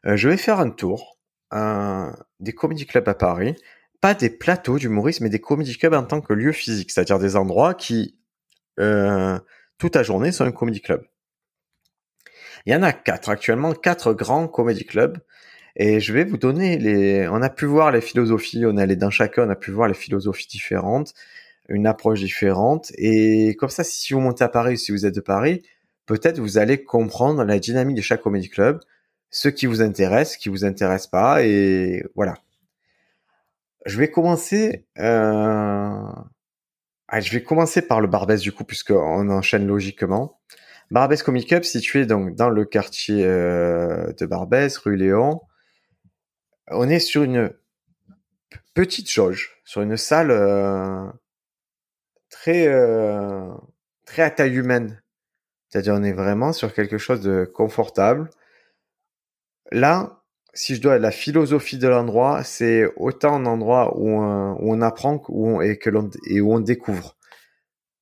euh, je vais faire un tour un, des comédie clubs à Paris, pas des plateaux d'humorisme, mais des comédie clubs en tant que lieu physique, c'est-à-dire des endroits qui, euh, toute la journée, sont un comédie club. Il y en a quatre actuellement, quatre grands comédie clubs. Et je vais vous donner les. On a pu voir les philosophies, on est allé dans chacun, on a pu voir les philosophies différentes, une approche différente. Et comme ça, si vous montez à Paris, si vous êtes de Paris, peut-être vous allez comprendre la dynamique de chaque comédie club, ce qui vous intéresse, ce qui vous intéresse pas, et voilà. Je vais commencer. Euh... Ah, je vais commencer par le Barbès du coup, puisqu'on enchaîne logiquement. Barbès Comic Club, situé donc dans le quartier euh, de Barbès, rue Léon. On est sur une petite jauge, sur une salle euh, très très à taille humaine. C'est-à-dire on est vraiment sur quelque chose de confortable. Là, si je dois la philosophie de l'endroit, c'est autant un endroit où on, apprend où et, que et où on découvre.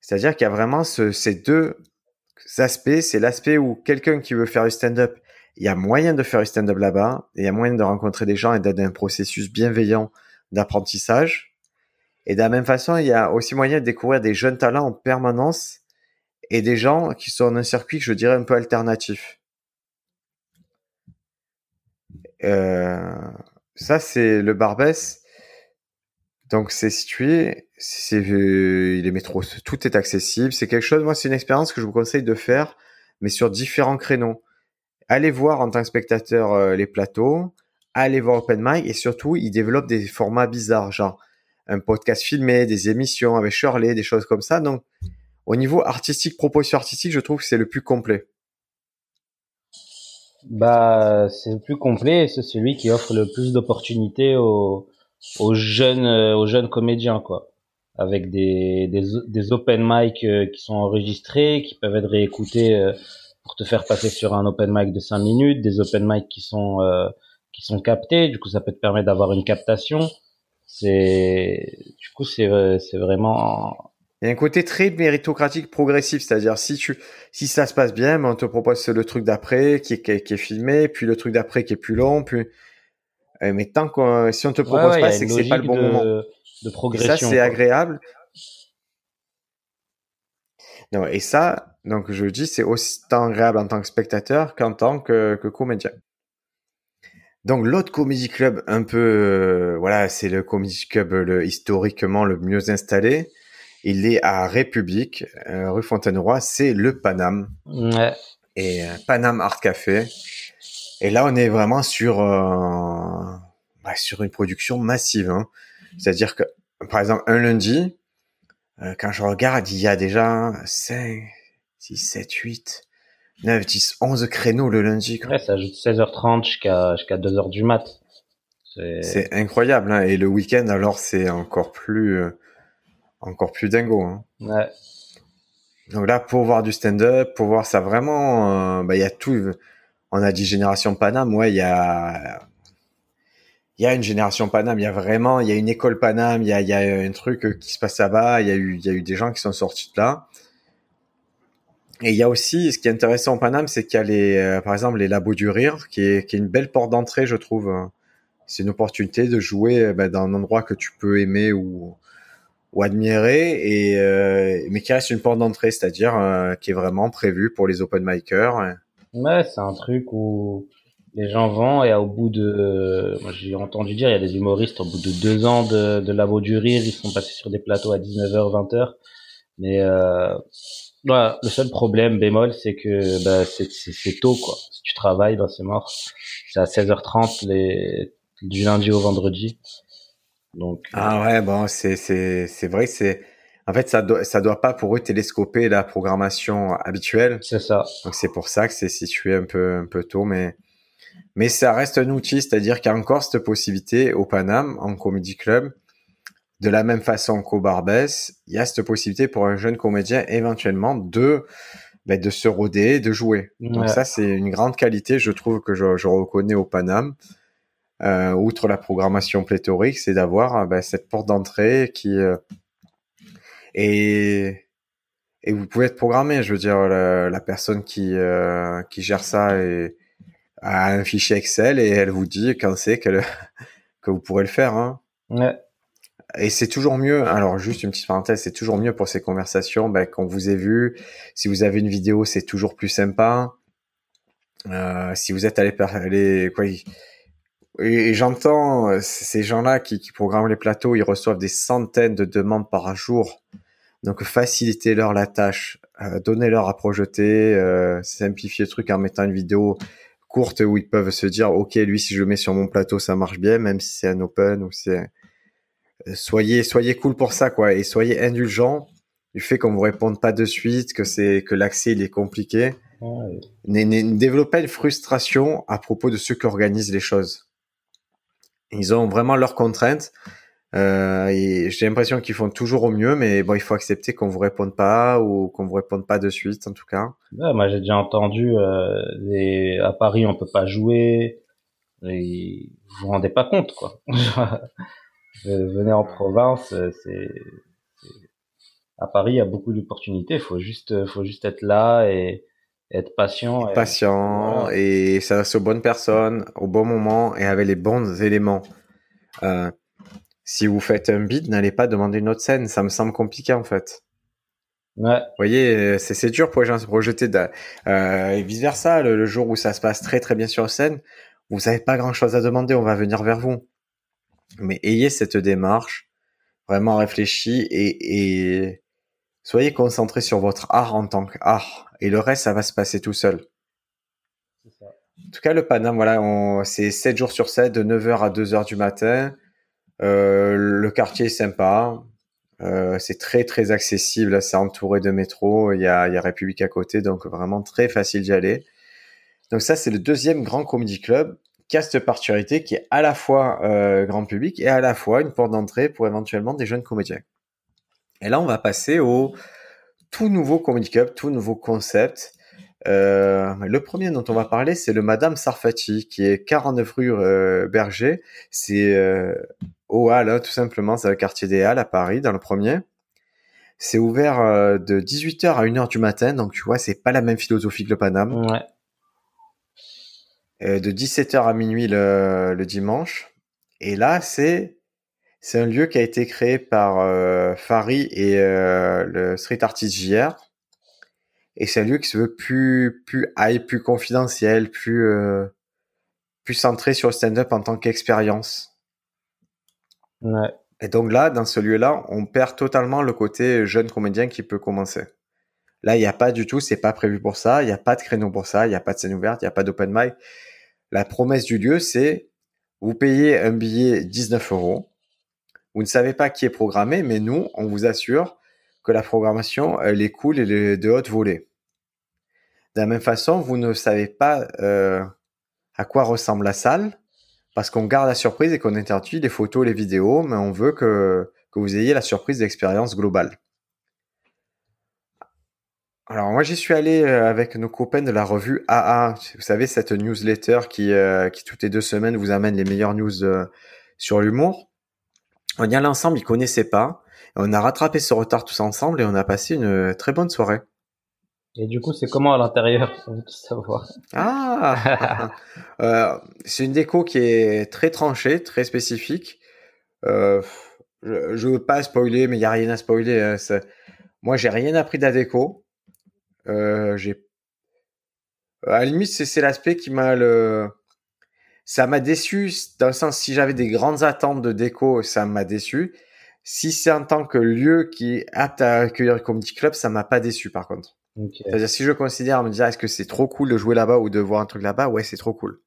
C'est-à-dire qu'il y a vraiment ce, ces deux aspects. C'est l'aspect où quelqu'un qui veut faire du stand-up, il y a moyen de faire du stand-up là-bas, il y a moyen de rencontrer des gens et d'être un processus bienveillant d'apprentissage. Et de la même façon, il y a aussi moyen de découvrir des jeunes talents en permanence et des gens qui sont dans un circuit que je dirais un peu alternatif. Euh, ça, c'est le Barbès. Donc, c'est situé, c'est, euh, il est métro, tout est accessible. C'est quelque chose, moi, c'est une expérience que je vous conseille de faire, mais sur différents créneaux. allez voir en tant que spectateur euh, les plateaux, allez voir Open Mic et surtout, ils développent des formats bizarres, genre un podcast filmé, des émissions avec Shirley, des choses comme ça. Donc, au niveau artistique, proposition artistique, je trouve que c'est le plus complet. Bah, c'est le plus complet et c'est celui qui offre le plus d'opportunités aux, aux jeunes, euh, aux jeunes comédiens, quoi. Avec des, des, des open mic euh, qui sont enregistrés, qui peuvent être réécoutés euh, pour te faire passer sur un open mic de 5 minutes, des open mic qui sont, qui sont captés. Du coup, ça peut te permettre d'avoir une captation. C'est, du coup, c'est, c'est vraiment il y a un côté très méritocratique progressif, c'est-à-dire si tu si ça se passe bien, ben, on te propose le truc d'après qui est, qui, est, filmé, puis le truc d'après qui est plus long, puis euh, mais tant que si on te propose pas, c'est que c'est pas le bon moment. De progression. Et ça c'est agréable. Non, et ça, donc je dis, c'est aussi tant agréable en tant que spectateur qu'en tant que, que comédien. Donc l'autre comédie club un peu, euh, voilà, c'est le comédie club le, historiquement le mieux installé. Il est à République, euh, rue Fontaine-Roi, c'est le Paname. Ouais. Et euh, Paname Art Café. Et là, on est vraiment sur euh, bah, sur une production massive. Hein. C'est-à-dire que, par exemple, un lundi, quand je regarde, il y a déjà 5, 6, 7, 8, 9, 10, 11 créneaux le lundi. Ouais, ça ajoute 16h30 jusqu'à jusqu'à 2h du mat. C'est incroyable. Hein. Et le week-end, alors, c'est encore plus encore plus dingo. Hein. Ouais. Donc là, pour voir du stand-up, pour voir ça vraiment, euh, bah, il y a tout. On a dit génération Paname, ouais, il y a, il y a une génération Paname, il y a vraiment, il y a une école Paname, il y a, il y a un truc qui se passe là-bas, il y a eu, il y a eu des gens qui sont sortis de là. Et il y a aussi, ce qui est intéressant en Paname, c'est qu'il y a les, euh, par exemple, les labos du rire, qui est, qui est une belle porte d'entrée, je trouve. C'est une opportunité de jouer bah, dans un endroit que tu peux aimer ou, ou admirer et euh, mais qui reste une porte d'entrée, c'est-à-dire euh, qui est vraiment prévu pour les open micers. Ouais, c'est un truc où les gens vont et au bout de, moi j'ai entendu dire, il y a des humoristes au bout de deux ans de, de labo du rire, ils sont passés sur des plateaux à 19h, 20h. Mais euh, voilà, le seul problème bémol, c'est que bah, c'est tôt quoi. Si tu travailles, bah, c'est mort. C'est à 16h30 les du lundi au vendredi. Donc, euh, ah ouais, bon, c'est, c'est, c'est vrai, c'est, en fait, ça doit, ça doit pas pour eux télescoper la programmation habituelle. C'est ça. Donc c'est pour ça que c'est situé un peu, un peu tôt, mais, mais ça reste un outil, c'est-à-dire qu'il y a encore cette possibilité au Paname, en Comedy Club, de la même façon qu'au Barbès, il y a cette possibilité pour un jeune comédien éventuellement de, ben, de se roder, de jouer. Donc ça, c'est une grande qualité, je trouve que je, je reconnais au Paname euh, outre la programmation pléthorique, c'est d'avoir euh, ben, cette porte d'entrée qui euh, et et vous pouvez être programmé. Je veux dire, la, personne qui euh, qui gère ça et, a un fichier Excel et elle vous dit quand c'est que que vous pourrez le faire. Hein. Ouais. Et c'est toujours mieux. Alors juste une petite parenthèse, c'est toujours mieux pour ces conversations ben, qu'on vous ait vu. Si vous avez une vidéo, c'est toujours plus sympa. Si vous êtes allé, aller quoi, et, j'entends euh, ces gens-là qui, qui, programment les plateaux, ils reçoivent des centaines de demandes par jour. Donc facilitez-leur la tâche, euh, donnez-leur à projeter, euh, simplifier le truc en mettant une vidéo courte où ils peuvent se dire ok lui si je le mets sur mon plateau ça marche bien même si c'est un open ou c'est euh, soyez soyez cool pour ça quoi et soyez indulgents du fait qu'on vous réponde pas de suite que c'est que l'accès il est compliqué ouais. ne développez pas une frustration à propos de ceux qui organisent les choses ils ont vraiment leurs contraintes. Euh, j'ai l'impression qu'ils font toujours au mieux, mais bon, il faut accepter qu'on vous réponde pas ou qu'on vous réponde pas de suite, en tout cas. Ouais, moi, j'ai déjà entendu euh, les... à Paris, on peut pas jouer. Et vous vous rendez pas compte, quoi. Venez en province, c'est à Paris, il y a beaucoup d'opportunités. Faut juste, faut juste être là et être patient. Et... Patient et ça reste aux bonnes personnes, au bon moment et avec les bons éléments. Euh, si vous faites un bid, n'allez pas demander une autre scène. Ça me semble compliqué en fait. Ouais. Vous voyez, c'est dur pour les gens de se projeter. Euh, et vice versa, le, jour où ça se passe très très bien sur scène, vous n'avez pas grand chose à demander, on va venir vers vous. Mais ayez cette démarche vraiment réfléchie et, et soyez concentré sur votre art en tant qu'art et le reste, ça va se passer tout seul. Ça. En tout cas, le Paname, voilà, c'est 7 jours sur 7, de 9h à 2h du matin. Euh, le quartier est sympa. Euh, c'est très très accessible, c'est entouré de métro, il y a, il y a République à côté, donc vraiment très facile d'y aller. Donc ça, c'est le deuxième grand comedy club qui a cette particularité qui est à la fois euh, grand public et à la fois une porte d'entrée pour éventuellement des jeunes comédiens. Et là, on va passer au tout nouveau comedy club, tout nouveau concept. Euh, le premier dont on va parler, c'est le Madame Sarfati, qui est 49 rue euh, Berger. C'est euh, au Halles, hein, tout simplement, c'est le quartier des Halles à Paris, dans le premier. C'est ouvert de 18h à 1h du matin, donc tu vois, c'est pas la même philosophie que le Paname. Ouais. De 17h à minuit le, le dimanche. Et là, c'est c'est un lieu qui a été créé par euh, Fari et euh, le street artist JR. Et c'est un lieu qui se veut plus plus high, plus confidentiel, plus euh, plus centré sur le stand-up en tant qu'expérience. Ouais. Et donc là, dans ce lieu-là, on perd totalement le côté jeune comédien qui peut commencer. Là, il n'y a pas du tout, c'est pas prévu pour ça, il n'y a pas de créneau pour ça, il n'y a pas de scène ouverte, il n'y a pas d'open mic. La promesse du lieu, c'est vous payez un billet 19 euros. Vous ne savez pas qui est programmé, mais nous, on vous assure que la programmation, elle est cool et de haute volée. De la même façon, vous ne savez pas euh, à quoi ressemble la salle, parce qu'on garde la surprise et qu'on interdit les photos, les vidéos, mais on veut que, vous ayez la surprise d'expérience globale. Alors moi j'y suis allé euh, avec nos copains de la revue AA, vous savez cette newsletter qui, euh, qui toutes les deux semaines vous amène les meilleures news sur l'humour. On y allait ensemble, ils connaissaient pas. On a rattrapé ce retard tous ensemble et on a passé une très bonne soirée. Et du coup, c'est comment à l'intérieur On veut tout savoir. Ah euh, C'est une déco qui est très tranchée, très spécifique. Euh, je, je veux pas spoiler, mais il y a rien à spoiler. Hein, Moi, j'ai rien appris de la déco. Euh, j'ai à la limite, c'est l'aspect qui m'a le ça m'a déçu dans le sens si j'avais des grandes attentes de déco, ça m'a déçu. Si c'est en tant que lieu qui est apte à accueillir le comedy club, ça m'a pas déçu par contre. C'est-à-dire si je considère me dire est-ce que c'est trop cool de jouer là-bas ou de voir un truc là-bas, ouais c'est trop cool.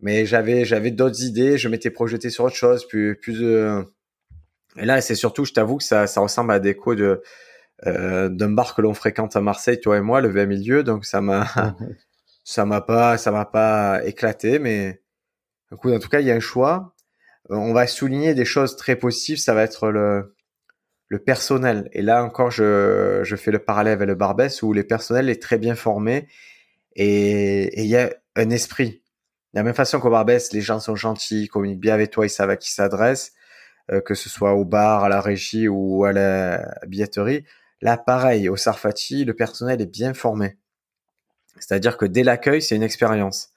Mais j'avais j'avais d'autres idées, je m'étais projeté sur autre chose, plus plus de et là c'est surtout je t'avoue que ça ça ressemble à la déco de euh, d'un bar que l'on fréquente à Marseille toi et moi le 20 milieu donc ça m'a ça m'a pas ça m'a pas éclaté mais écoute, en tout cas il y a un choix. Euh, on va souligner des choses très positives ça va être le le personnel. Et là encore je je fais le parallèle avec le Barbès où le personnel est très bien formé et il y a un esprit. De la même façon qu'au Barbès les gens sont gentils ils communiquent bien avec toi ils savent à qui s'adressent euh, que ce soit au bar à la régie ou à la billetterie. Là pareil au Sarfati le personnel est bien formé c'est-à-dire que dès l'accueil, c'est une expérience.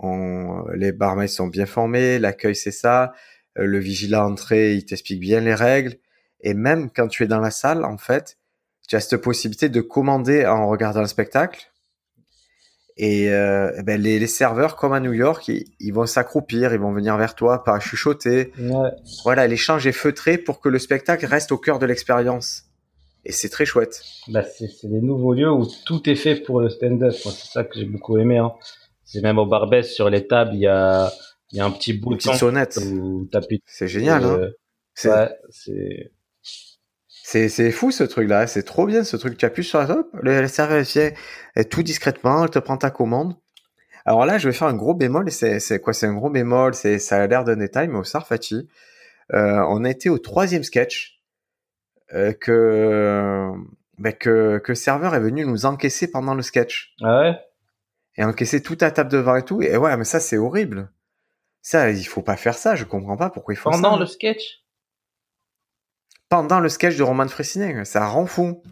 On- les barmaids sont bien formés, l'accueil c'est ça, euh, le vigilant entrée, il t'explique bien les règles, et même quand tu es dans la salle, en fait, tu as cette possibilité de commander en regardant le spectacle. Et euh, eh ben, les, les serveurs, comme à New York, ils, ils vont s'accroupir, ils vont venir vers toi, pas chuchoter. Ouais. Voilà, l'échange est feutré pour que le spectacle reste au cœur de l'expérience. Et c'est très chouette. Bah, c'est des nouveaux lieux où tout est fait pour le stand-up. C'est ça que j'ai beaucoup aimé. Hein. C'est même au Barbès, sur les tables, il y a, y a un petit bouton petite sonnette. où t'appuies. C'est génial, hein euh, C'est- ouais, c'est fou ce truc-là, c'est trop bien ce truc. Tu appuies sur la top, le, le serveur vient tout discrètement, elle te prend ta commande. Alors là, je vais faire un gros bémol, c'est, quoi? C'est un gros bémol, c'est, ça a l'air d'un détail, mais au Sarfati, euh, on a été au troisième sketch que, ben, que, que le serveur est venu nous encaisser pendant le sketch. Ah ouais? Et encaisser toute la table devant et tout. Et ouais, mais ça, c'est horrible. Ça, il faut pas faire ça, je comprends pas pourquoi ils font ça. Pendant le sketch? Pendant le sketch de Roman Fressinet. Ça rend fou.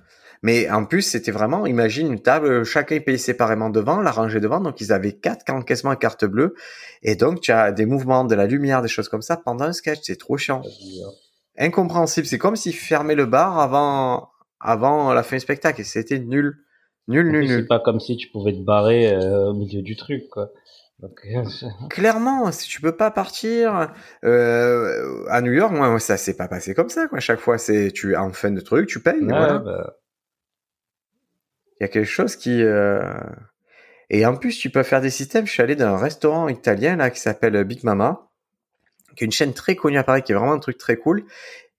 Mais en plus, c'était vraiment, imagine une table, chacun payait séparément devant, la rangée devant, donc ils avaient quatre encaissements à carte bleue, et donc tu as des mouvements, de la lumière, des choses comme ça pendant un sketch, c'est trop chiant. Incompréhensible, c'est comme s'ils fermaient le bar avant, avant la fin du spectacle, et c'était nul. Nul, nul, plus, C'est nul. pas comme si tu pouvais te barrer euh, au milieu du truc, quoi. Donc, Clairement, si tu peux pas partir euh, à New York, moi, ça s'est pas passé comme ça, quoi. Chaque fois, c'est tu en fin de truc, tu payes. ouais, voilà. bah, Il y a quelque chose qui. euh, Et en plus, tu peux faire des systèmes. Je suis allé dans un restaurant italien là qui s'appelle Big Mama, qui est une chaîne très connue à Paris, qui est vraiment un truc très cool.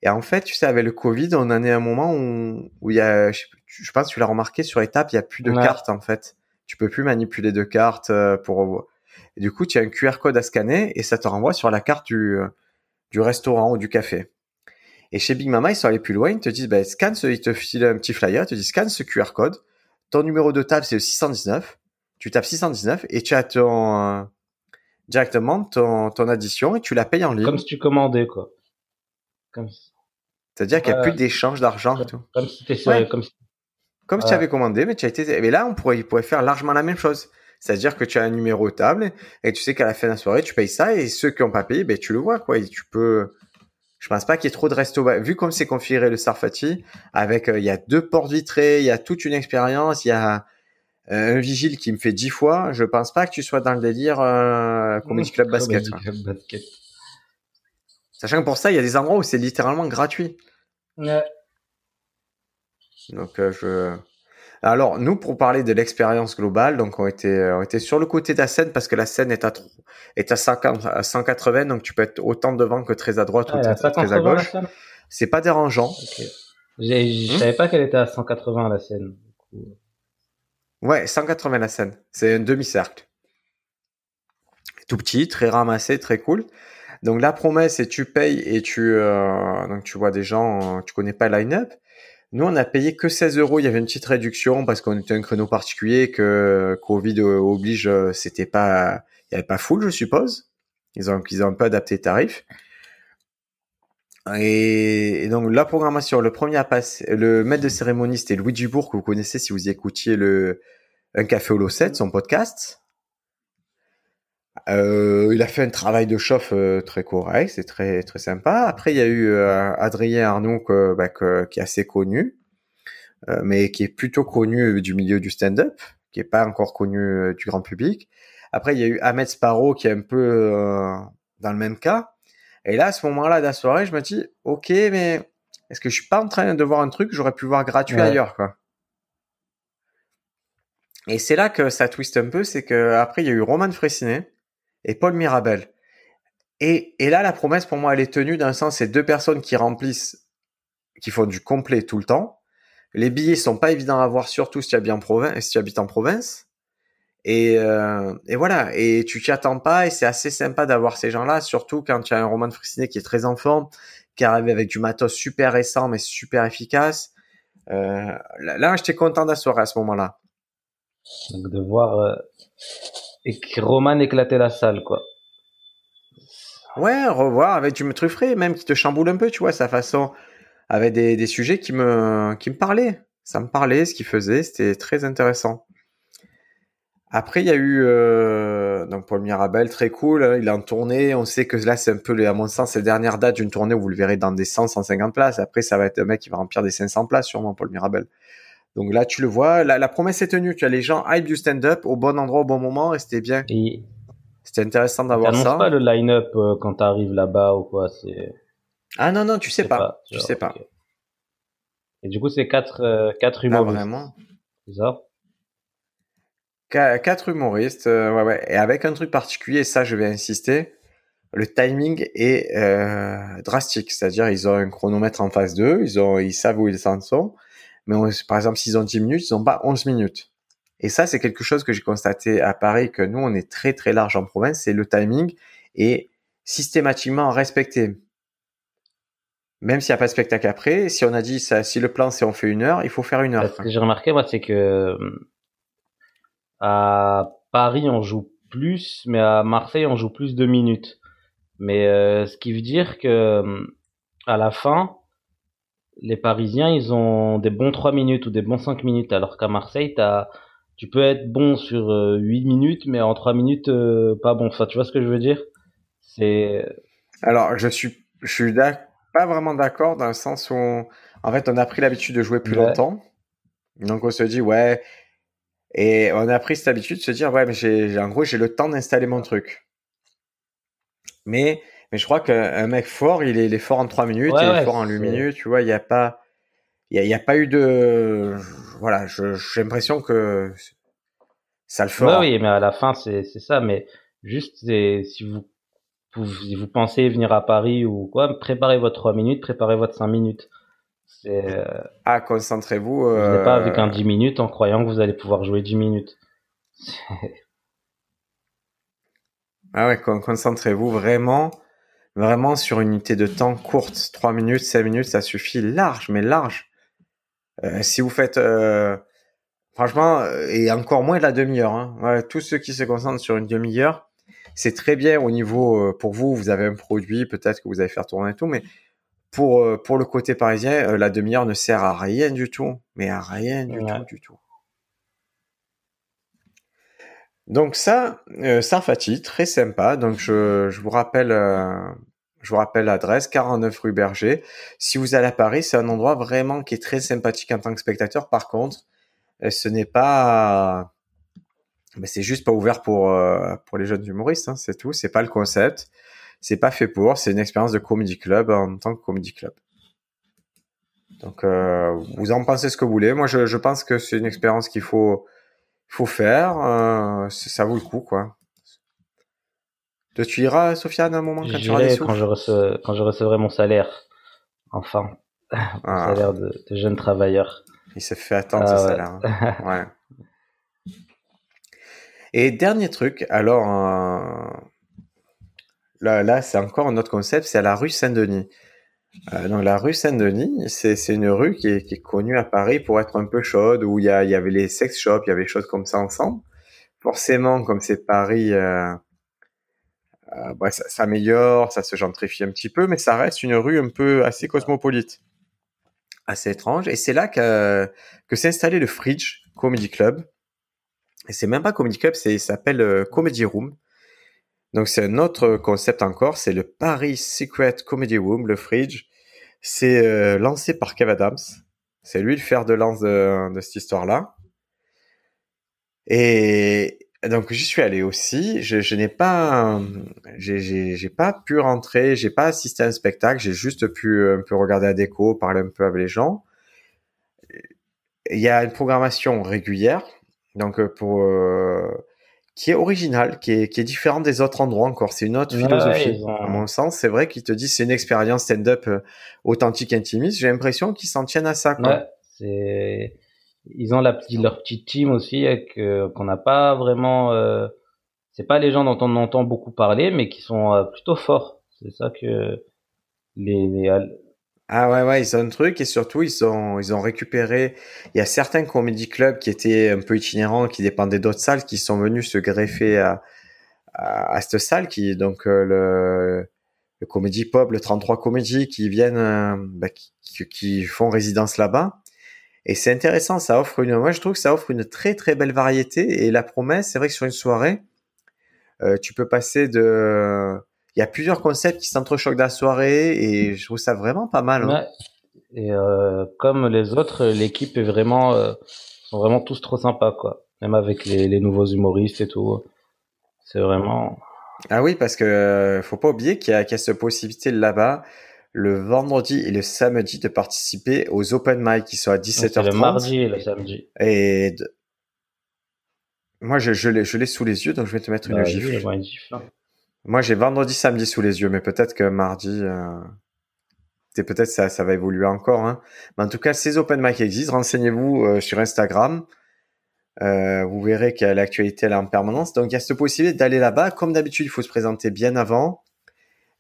Et en fait, tu sais, avec le Covid, on en est à un moment où, où il y a, je, pense tu l'as remarqué sur étape, il y a plus de cartes en fait. Tu peux plus manipuler de cartes euh, pour. Et du coup, tu as un QR code à scanner et ça te renvoie sur la carte du du restaurant ou du café. Et chez Big Mama, ils sont allés plus loin, ils te disent, ben, scanne ce, ils te filent un petit flyer, ils te disent, scanne ce QR code, ton numéro de table, c'est le 619, tu tapes 619 et tu as ton, euh, directement ton, ton addition et tu la payes en ligne. Comme si tu commandais, quoi. Comme C'est-à-dire qu'il n'y a plus d'échange d'argent et tout. Comme si, ouais. comme si... comme si tu avais commandé, mais tu as été, mais là, on pourrait, il pourrait faire largement la même chose. C'est-à-dire que tu as un numéro de table et tu sais qu'à la fin de la soirée, tu payes ça et ceux qui n'ont pas payé, ben, tu le vois, quoi. Et tu peux, je pense pas qu'il y ait trop de resto. Vu comme c'est configuré le Sarfati, avec, euh, il y a deux portes vitrées, il y a toute une expérience, il y a un vigile qui me fait dix fois. Je pense pas que tu sois dans le délire euh, Comedy Club Basket. Sachant que pour ça, il y a des endroits où c'est littéralement gratuit. Ouais. Donc, euh, je, alors, nous, pour parler de l'expérience globale, donc on était, on était sur le côté de la scène parce que la scène est à, est à, 50, à 180, donc tu peux être autant devant que très à droite ou très, à gauche. C'est pas dérangeant. Je hmm? savais pas qu'elle était à 180 la scène. Ouais, 180 la scène. C'est un demi-cercle. Tout petit, très ramassé, très cool. Donc la promesse, c'est tu payes et tu, euh, donc tu vois des gens, tu connais pas le line-up. Nous, on a payé que 16 euros. Il y avait une petite réduction parce qu'on était un créneau particulier que Covid oblige. C'était pas, il y avait pas full, je suppose. Ils ont, ils ont un peu adapté les tarifs. Et, donc la programmation, le premier à passer, le maître de cérémonie, c'était Louis Dubourg que vous connaissez si vous écoutiez le un café au 7, son podcast. Euh, il a fait un travail de chauffe euh, très correct, c'est très très sympa. Après, il y a eu euh, Adrien Arnaud bah, qui est assez connu, mais qui est plutôt connu du milieu du stand-up, qui est pas encore connu du grand public. Après, il y a eu Ahmed Sparrow qui est un peu dans le même cas. Et là, à ce moment-là de la soirée, je me dis, ok, mais est-ce que je suis pas en train de voir un truc que j'aurais pu voir gratuit ailleurs, quoi? Et c'est là que ça twiste un peu, c'est que après il y a eu Roman Fressinet et Paul Mirabel. Et, et là, la promesse pour moi, elle est tenue d'un sens, c'est deux personnes qui remplissent, qui font du complet tout le temps. Les billets sont pas évidents à avoir, surtout si tu habites en province. Si tu habites en province. Et, euh, et voilà, et tu t'y attends pas, et c'est assez sympa d'avoir ces gens-là, surtout quand tu as un Roman Frissinet qui est très en forme, qui arrive avec du matos super récent mais super efficace. Euh, là, j'étais content d'asseoir à ce moment-là. Donc de voir euh, et Roman éclatait la salle, quoi. Ouais, revoir avec du truffré, même qui te chamboule un peu, tu vois, sa façon, avec des, des sujets qui me, qui me parlaient. Ça me parlait, ce qu'il faisait, c'était très intéressant. Après, il y a eu euh, donc Paul Mirabel, très cool. Hein, il est en tournée. On sait que là, c'est un peu, à mon sens, c'est la dernière date d'une tournée où vous le verrez dans des 100, 150 places. Après, ça va être un mec qui va remplir des 500 places, sûrement, Paul Mirabel. Donc là, tu le vois, la, promesse est tenue. Tu as les gens hype du stand-up au bon endroit au bon moment et c'était bien. C'était intéressant d'avoir ça. pas le line-up euh, quand tu arrives là-bas ou quoi. C'est. Ah non non, tu sais pas. Tu sais pas. Et du coup, c'est quatre euh, quatre ah, humoristes. vraiment? C'est ça? Quatre humoristes, euh, ouais ouais. Et avec un truc particulier, ça, je vais insister. Le timing est drastique, c'est-à-dire ils ont un chronomètre en face d'eux, ils ont, ils savent où ils en sont mais par exemple, s'ils ont 10 minutes, ils n'ont pas 11 minutes. Et ça, c'est quelque chose que j'ai constaté à Paris, que nous, on est très très large en province, c'est le timing est systématiquement respecté. Même s'il n'y a pas de spectacle après, si on a dit ça, si le plan c'est on fait une heure, il faut faire une heure. Ce que j'ai remarqué, moi, c'est que à Paris, on joue plus, mais à Marseille, on joue plus de minutes. Mais euh, ce qui veut dire que à la fin, les Parisiens, ils ont des bons 3 minutes ou des bons 5 minutes, alors qu'à Marseille, as, tu peux être bon sur 8 euh, minutes, mais en 3 minutes, euh, pas bon. Enfin, tu vois ce que je veux dire? C'est. Alors, je suis, je suis pas vraiment d'accord dans le sens où, en fait, on a pris l'habitude de jouer plus longtemps. Donc, on se dit, ouais. Et on a pris cette habitude de se dire, ouais, mais j'ai, en gros, j'ai le temps d'installer mon truc. Mais mais je crois qu'un mec fort, il est, fort en 3 minutes, il est fort en 8 minutes, tu vois, il n'y a pas, il y a, pas eu de, voilà, j'ai l'impression que Ça le fera. oui, mais à la fin, c'est ça. Mais juste, si vous, vous, vous pensez venir à Paris ou quoi, préparez votre 3 minutes, préparez votre 5 minutes. Euh, ah, concentrez-vous. Vous n'êtes pas avec un 10 minutes en croyant que vous allez pouvoir jouer 10 minutes. ah ouais, concentrez-vous vraiment, vraiment sur une unité de temps courte. 3 minutes, 5 minutes, ça suffit large, mais large. Euh, si vous faites, euh, franchement, et encore moins de la demi-heure, hein. tous ceux qui se concentrent sur une demi-heure, c'est très bien au niveau, pour vous, vous avez un produit, peut-être que vous allez faire tourner et tout, mais pour, euh, pour le côté parisien, euh, la demi-heure ne sert à rien du tout. Mais à rien du tout, du tout. Donc ça, euh, Sarfati, très sympa. Donc je, je vous rappelle, euh, je vous rappelle l'adresse 49 rue Berger. Si vous allez à Paris, c'est un endroit vraiment qui est très sympathique en tant que spectateur. Par contre, ce n'est pas, mais c'est juste pas ouvert pour pour les jeunes humoristes. Hein, c'est tout. C'est pas le concept c'est pas fait pour. C'est une expérience de comedy club en tant que comedy club. Donc, euh, vous en pensez ce que vous voulez. Moi, je, je pense que c'est une expérience qu'il faut, faut faire. Euh, ça vaut le coup, quoi. Tu iras, Sofiane, à un moment quand tu auras quand je, quand je recevrai mon salaire. Enfin. mon ah. salaire de, de, jeune travailleur. Il s'est fait attendre ah, ce salaire. Hein. ouais. Et dernier truc, alors, euh, là, là c'est encore un autre concept, c'est à la rue Saint-Denis. Euh, donc la rue Saint-Denis, c'est une rue qui est, connue à Paris pour être un peu chaude, où il y, avait les sex shops, il y avait des choses comme ça ensemble. Forcément, comme c'est Paris, euh, euh, ça s'améliore, ça se gentrifie un petit peu, mais ça reste une rue un peu assez cosmopolite, assez étrange. Et c'est là que, que s'est installé le Fridge Comedy Club. Et c'est même pas Comedy Club, c'est s'appelle euh, Comedy Room. Donc c'est un autre concept encore, c'est le Paris Secret Comedy Room, le Fridge. C'est euh, lancé par Kev Adams. C'est lui le fer de lance de, cette histoire-là. Et donc j'y suis allé aussi. Je, n'ai pas, j'ai pas pu rentrer, j'ai pas assisté à un spectacle, j'ai juste pu un peu regarder la déco, parler un peu avec les gens. Il y a une programmation régulière, donc pour euh, qui est original, qui est, qui est différent des autres endroits encore. C'est une autre philosophie, à mon sens. C'est vrai qu'ils te disent c'est une expérience stand-up euh, authentique, intimiste. J'ai l'impression qu'ils s'en tiennent à ça. Quoi. Ouais, c'est... Ils ont la petite, leur petite team aussi euh, qu'on n'a pas vraiment... Euh... C'est pas les gens dont on entend beaucoup parler, mais qui sont euh, plutôt forts. C'est ça que les, les, ah ouais, ouais, ils ont un truc et surtout ils ont ils ont récupéré. Il y a certains comedy clubs qui étaient un peu itinérants, qui dépendaient d'autres salles, qui sont venus se greffer à à, à cette salle, qui donc euh, le le Comedy Pop, le 33 Comedy, qui viennent, euh, bah, qui, qui, font résidence là-bas. Et c'est intéressant, ça offre une, moi je trouve que ça offre une très très belle variété. Et la promesse, c'est vrai que sur une soirée, euh, tu peux passer de il y a plusieurs concepts qui s'entrechoquent dans la soirée et je trouve ça vraiment pas mal. Hein. Et euh, comme les autres, l'équipe est vraiment, euh, sont vraiment tous trop sympas quoi. Même avec les, les nouveaux humoristes et tout, c'est vraiment. Ah oui, parce que euh, faut pas oublier qu'il y, qu y, a cette possibilité là-bas le vendredi et le samedi de participer aux open mic qui sont à 17h30. Le mardi et le samedi. Et moi je, je l'ai sous les yeux donc je vais te mettre une bah, une gifle. Moi, j'ai vendredi, samedi sous les yeux, mais peut-être que mardi, euh, peut-être ça, ça va évoluer encore. Hein. Mais en tout cas, ces open mic existent. Renseignez-vous euh, sur Instagram. Euh, vous verrez que l'actualité elle est en permanence. Donc, il y a cette possibilité d'aller là-bas. Comme d'habitude, il faut se présenter bien avant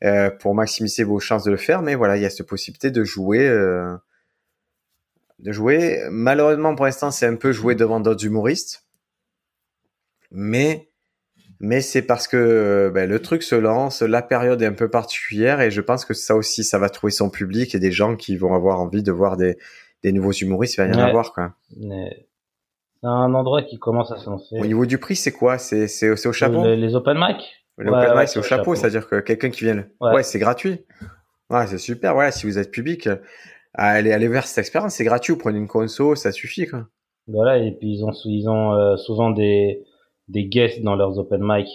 euh, pour maximiser vos chances de le faire. Mais voilà, il y a cette possibilité de jouer. Euh, de jouer. Malheureusement, pour l'instant, c'est un peu jouer devant d'autres humoristes. Mais mais c'est parce que euh, ben, le truc se lance, la période est un peu particulière et je pense que ça aussi, ça va trouver son public et des gens qui vont avoir envie de voir des, des nouveaux humoristes, il va y en avoir quoi. C'est un endroit qui commence à se lancer. Au niveau du prix, c'est quoi? C'est c'est au chapeau? les, open mic? Les open mic, c'est au chapeau, c'est-à-dire que quelqu'un qui vient. Ouais, c'est gratuit. Ouais, c'est super. Voilà, si vous êtes public, allez vers cette expérience, c'est gratuit. Vous prenez une console, ça suffit quoi. Voilà, et puis ils ont ils ont euh, souvent des des guests dans leurs open mic.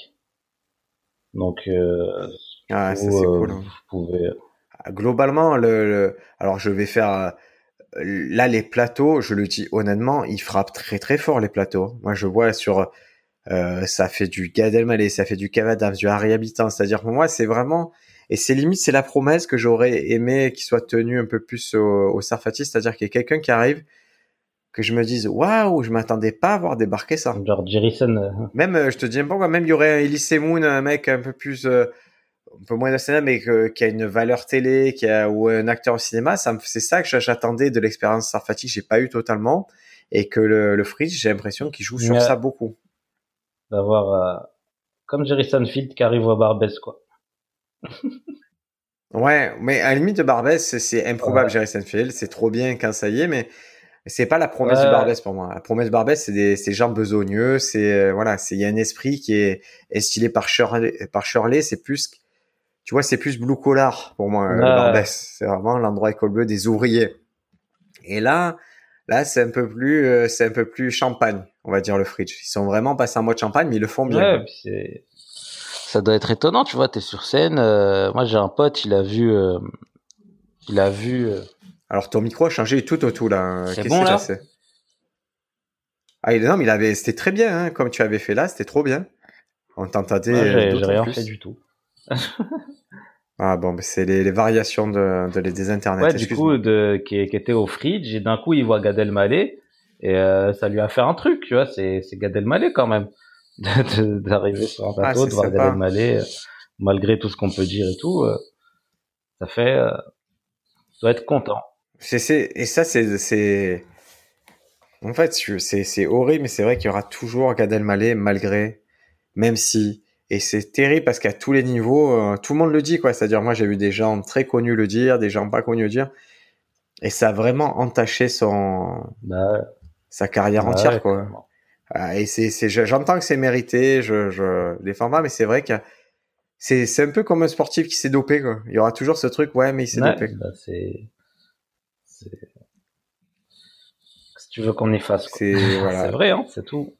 Donc, euh, ah, ça c'est cool. Hein. Vous pouvez... Ah, globalement, le, alors je vais faire euh, là les plateaux, je le dis honnêtement, ils frappent très très fort les plateaux. Moi, je vois sur euh, ça fait du Gad Elmaleh, ça fait du Cavadams, du Harry Habitant. C'est-à-dire pour moi, c'est vraiment et c'est limite, c'est la promesse que j'aurais aimé qu'il soit tenu un peu plus au, au Sarfati, c'est-à-dire qu'il y a quelqu'un qui arrive que je me dise waouh, je m'attendais pas à voir débarquer ça. Genre Jerison. euh, Même, euh, je te dis pas, même il y aurait Elise Moon, un mec un peu plus, euh, un peu moins national, mais que- qui a une valeur télé, qui a ou un acteur au cinéma. Ça, me- c'est ça que j'attendais de l'expérience Sarfati, que j'ai pas eu totalement, et que le, le Fridge, j'ai l'impression qu'il joue sur Ouais. ça beaucoup. D'avoir euh, comme Jerison Field qui arrive au Barbès, quoi. Ouais, mais à la limite de Barbès, c'est- improbable, Ouais. Jerry Seinfeld, c'est trop bien quand ça y est, mais c'est pas la promesse Ouais. du Barbès pour moi. La promesse du Barbès, c'est des, c'est gens besogneux, c'est, euh, voilà, c'est, il y a un esprit qui est instillé par Shirley, par Shirley, c'est plus, tu vois, c'est plus blue collar pour moi, euh, le. Barbès. C'est vraiment l'endroit école bleue des ouvriers. Et là, là, c'est un peu plus, euh, c'est un peu plus champagne, on va dire le fridge. Ils sont vraiment passés en mode champagne, mais ils le font bien. Ouais, puis c'est ça doit être étonnant, tu vois, t'es sur scène. euh, moi, j'ai un pote, il a vu, il a vu. Euh, Alors ton micro a changé tout au tout là. C'est Qu'est-ce bon, qui s'est là passé Ah il, non, mais il avait, c'était très bien, hein, comme tu avais fait là, c'était trop bien. On t'entendait. ouais, euh, j'ai d'autant rien plus. fait du tout. Ah bon, mais c'est les, les variations de, de les- des internets. Ouais, du coup, de, qui, qui était au fridge, et d'un coup, il voit Gad Elmaleh, et euh, ça lui a fait un truc, tu vois, c'est c'est Gad Elmaleh quand même, de- de- d'arriver sur un plateau, Ah, c'est de voir sympa. Gad Elmaleh, euh, malgré tout ce qu'on peut dire et tout, euh, ça fait, euh, tu dois c'est, et ça, c'est, c'est, en fait, c'est, c'est horrible, mais c'est vrai qu'il y aura toujours Gad Elmaleh, malgré, même si, et c'est terrible parce qu'à tous les niveaux, euh, tout le monde le dit, quoi. C'est-à-dire, moi, j'ai vu des gens très connus le dire, des gens pas connus le dire, et ça a vraiment entaché son, Bah, sa carrière ouais, entière, quoi. Ah, et c'est, c'est, je- j'entends que c'est mérité, je, je défends pas, mais c'est vrai que c'est, c'est un peu comme un sportif qui s'est dopé, quoi. Il y aura toujours ce truc, ouais, mais il s'est Ouais, dopé. bah, si tu veux qu'on quoi. C'est, voilà. Vrai, hein, c'est tout.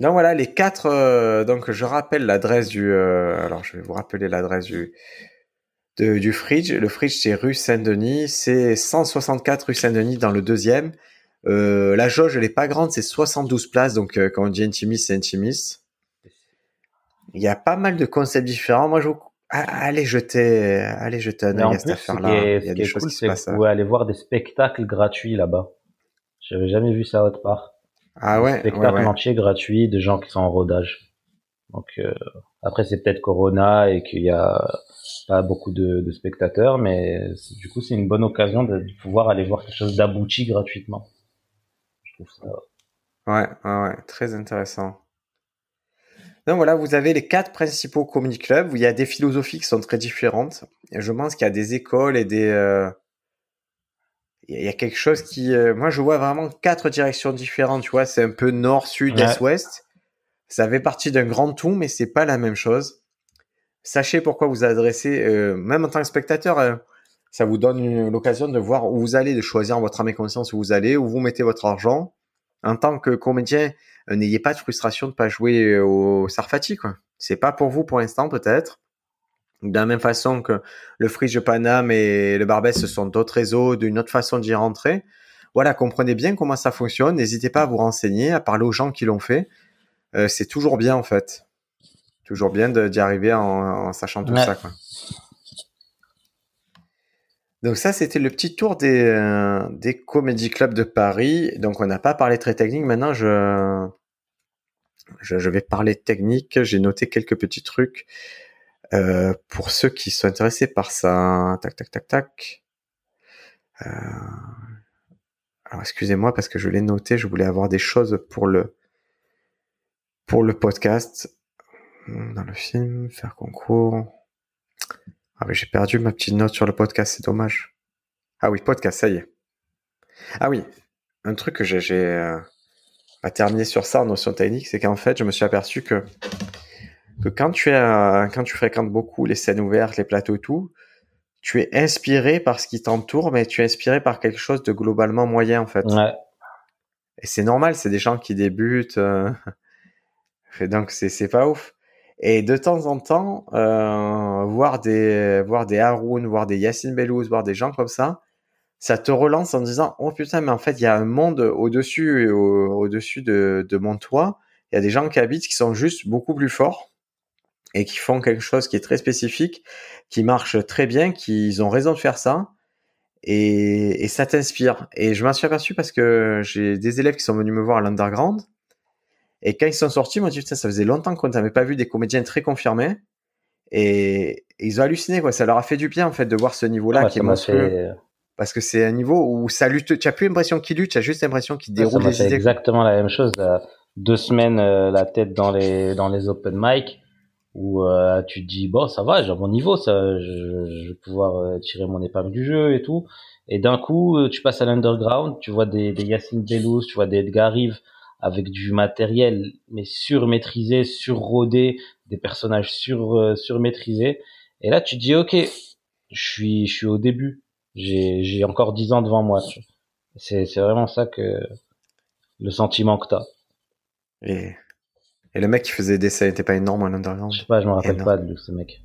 Donc voilà, les quatre. euh, donc je rappelle l'adresse du. euh, alors je vais vous rappeler l'adresse du de- du fridge. Le fridge c'est rue Saint-Denis, c'est 164 rue Saint-Denis dans le deuxième. Euh, la jauge elle est pas grande, c'est 72 places. Donc quand on dit intimiste, c'est intimiste. Il y a pas mal de concepts différents. Moi je vous... Ah, allez jeter, allez jeter un œil à cette plus, ce qui affaire-là. est, Il y a des choses cool, qui se c'est que passent. vous pouvez aller voir des spectacles gratuits là-bas. J'avais jamais vu ça autre part. Ah Des ouais, ouais, spectacles ouais. entiers gratuits de gens qui sont en rodage. Donc euh, après c'est peut-être Corona et qu'il y a pas beaucoup de, de spectateurs, mais du coup c'est une bonne occasion de, de pouvoir aller voir quelque chose d'abouti gratuitement. Je trouve ça. Ouais, ouais, ouais, très intéressant. Donc voilà, vous avez les quatre principaux comedy clubs où il y a des philosophies qui sont très différentes. Et je pense qu'il y a des écoles et des... euh, Il y a quelque chose qui... euh, Moi, je vois vraiment quatre directions différentes, tu vois. C'est un peu nord, sud, Ouais. est, ouest. Ça fait partie d'un grand tout, mais c'est pas la même chose. Sachez pourquoi vous adressez, euh, même en tant que spectateur, euh, ça vous donne l'occasion de voir où vous allez, de choisir en votre âme et conscience où vous allez, où vous mettez votre argent. En tant que comédien, n'ayez pas de frustration de pas jouer euh, au Sarfati, quoi. C'est pas pour vous pour l'instant, peut-être. De la même façon que le Fridge Paname et le Barbès, ce sont d'autres réseaux, d'une autre façon d'y rentrer. Voilà, comprenez bien comment ça fonctionne. N'hésitez pas à vous renseigner, à parler aux gens qui l'ont fait. Euh, c'est toujours bien, en fait. Toujours bien d'y arriver en, en sachant tout Ouais. ça, quoi. Donc ça, c'était le petit tour des, euh, des comédie clubs de Paris. Donc on n'a pas parlé très technique. Maintenant, je, vais parler technique. J'ai noté quelques petits trucs euh, pour ceux qui sont intéressés par ça. Tac, tac, tac, tac. Euh, Alors excusez-moi parce que je l'ai noté. Je voulais avoir des choses pour le podcast. Dans le film, faire concours. Ah mais j'ai perdu ma petite note sur le podcast, c'est dommage. Ah oui, podcast, ça y est. Ah oui, un truc que j'ai, euh, à terminer sur ça en notion technique, c'est qu'en fait, je me suis aperçu que que quand tu es euh, quand tu fréquentes beaucoup les scènes ouvertes, les plateaux et tout, tu es inspiré par ce qui t'entoure, mais tu es inspiré par quelque chose de globalement moyen en fait. Ouais. Et c'est normal, c'est des gens qui débutent. euh, et donc c'est c'est pas ouf. Et de temps en temps, euh, voir des voir des Haroun, voir des Yacine Bellouz, voir des gens comme ça, ça te relance en disant oh putain mais en fait il y a un monde au dessus au, dessus de, mon toit Il y a des gens qui habitent qui sont juste beaucoup plus forts et qui font quelque chose qui est très spécifique, qui marche très bien, qui ont raison de faire ça. Et, et ça t'inspire. Et je m'en suis aperçu parce que j'ai des élèves qui sont venus me voir à l'underground. Et quand ils sont sortis, ils m'ont dit, ça faisait longtemps qu'on n'avait pas vu des comédiens très confirmés. Et, ils ont halluciné, quoi. Ça leur a fait du bien, en fait, de voir ce niveau-là Ouais, qui ça est monstrueux. fait, Parce que c'est un niveau où ça lutte. Tu as plus l'impression qu'il lutte, tu as juste l'impression qu'il ça déroule m'a les idées. exactement la même chose. là. Deux semaines euh, la tête dans les dans les open mic où euh, tu te dis bon ça va j'ai un bon niveau ça je, je vais pouvoir euh, tirer mon épingle du jeu et tout et d'un coup euh, tu passes à l'underground tu vois des des Yacine Bellous tu vois des Edgar Rive avec du matériel mais surmaîtrisé surrodé des personnages sur euh, surmaîtrisés et là tu te dis ok je suis je suis au début j'ai j'ai encore dix ans devant moi c'est c'est vraiment ça que le sentiment que t'as Et, et le mec qui faisait des dessins n'était pas énorme en underground? je sais pas je me rappelle Énorme. pas de lui, ce mec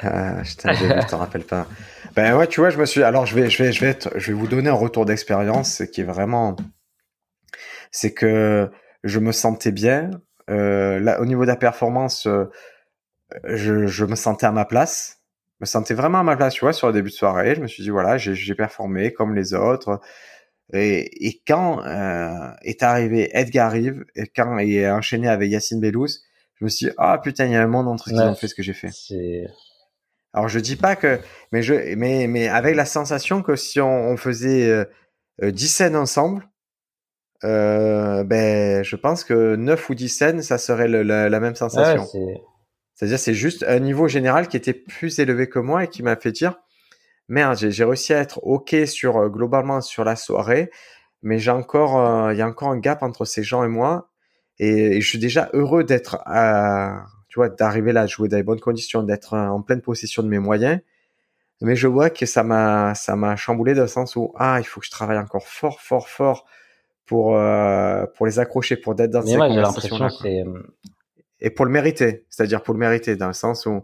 Ah, putain, je t'en rappelle pas. Ben ouais, tu vois, je me suis. Alors, je vais, je vais, je vais, je vais vous donner un retour d'expérience qui est vraiment. C'est que je me sentais bien. Euh, là, au niveau de la performance, euh, je, je me sentais à ma place. Je me sentais vraiment à ma place, tu vois, sur le début de soirée. Je me suis dit, voilà, j'ai j'ai performé comme les autres. Et, et quand euh, est arrivé Edgar Rive, et quand il est enchaîné avec Yacine Bellous, je me suis dit, ah putain, il y a un monde entre Ouais. ont fait ce que j'ai fait. Alors je dis pas que, mais je, mais mais avec la sensation que si on, on faisait euh, euh, 10 scènes ensemble, euh, ben je pense que 9 ou 10 scènes, ça serait le- la, la même ouais, sensation. c'est C'est-à-dire c'est juste un niveau général qui était plus élevé que moi et qui m'a fait dire merde, j'ai réussi à être ok sur euh, globalement sur la soirée, mais j'ai encore euh, il y a encore un gap entre ces gens et moi et, et je suis déjà heureux d'être à tu vois d'arriver là à jouer dans les bonnes conditions, d'être en pleine possession de mes moyens. Mais je vois que ça m'a ça m'a chamboulé dans le sens où ah il faut que je travaille encore fort fort fort pour euh, pour les accrocher pour d'être dans ces l'impression c'est et pour le mériter, c'est-à-dire pour le mériter, dans le sens où,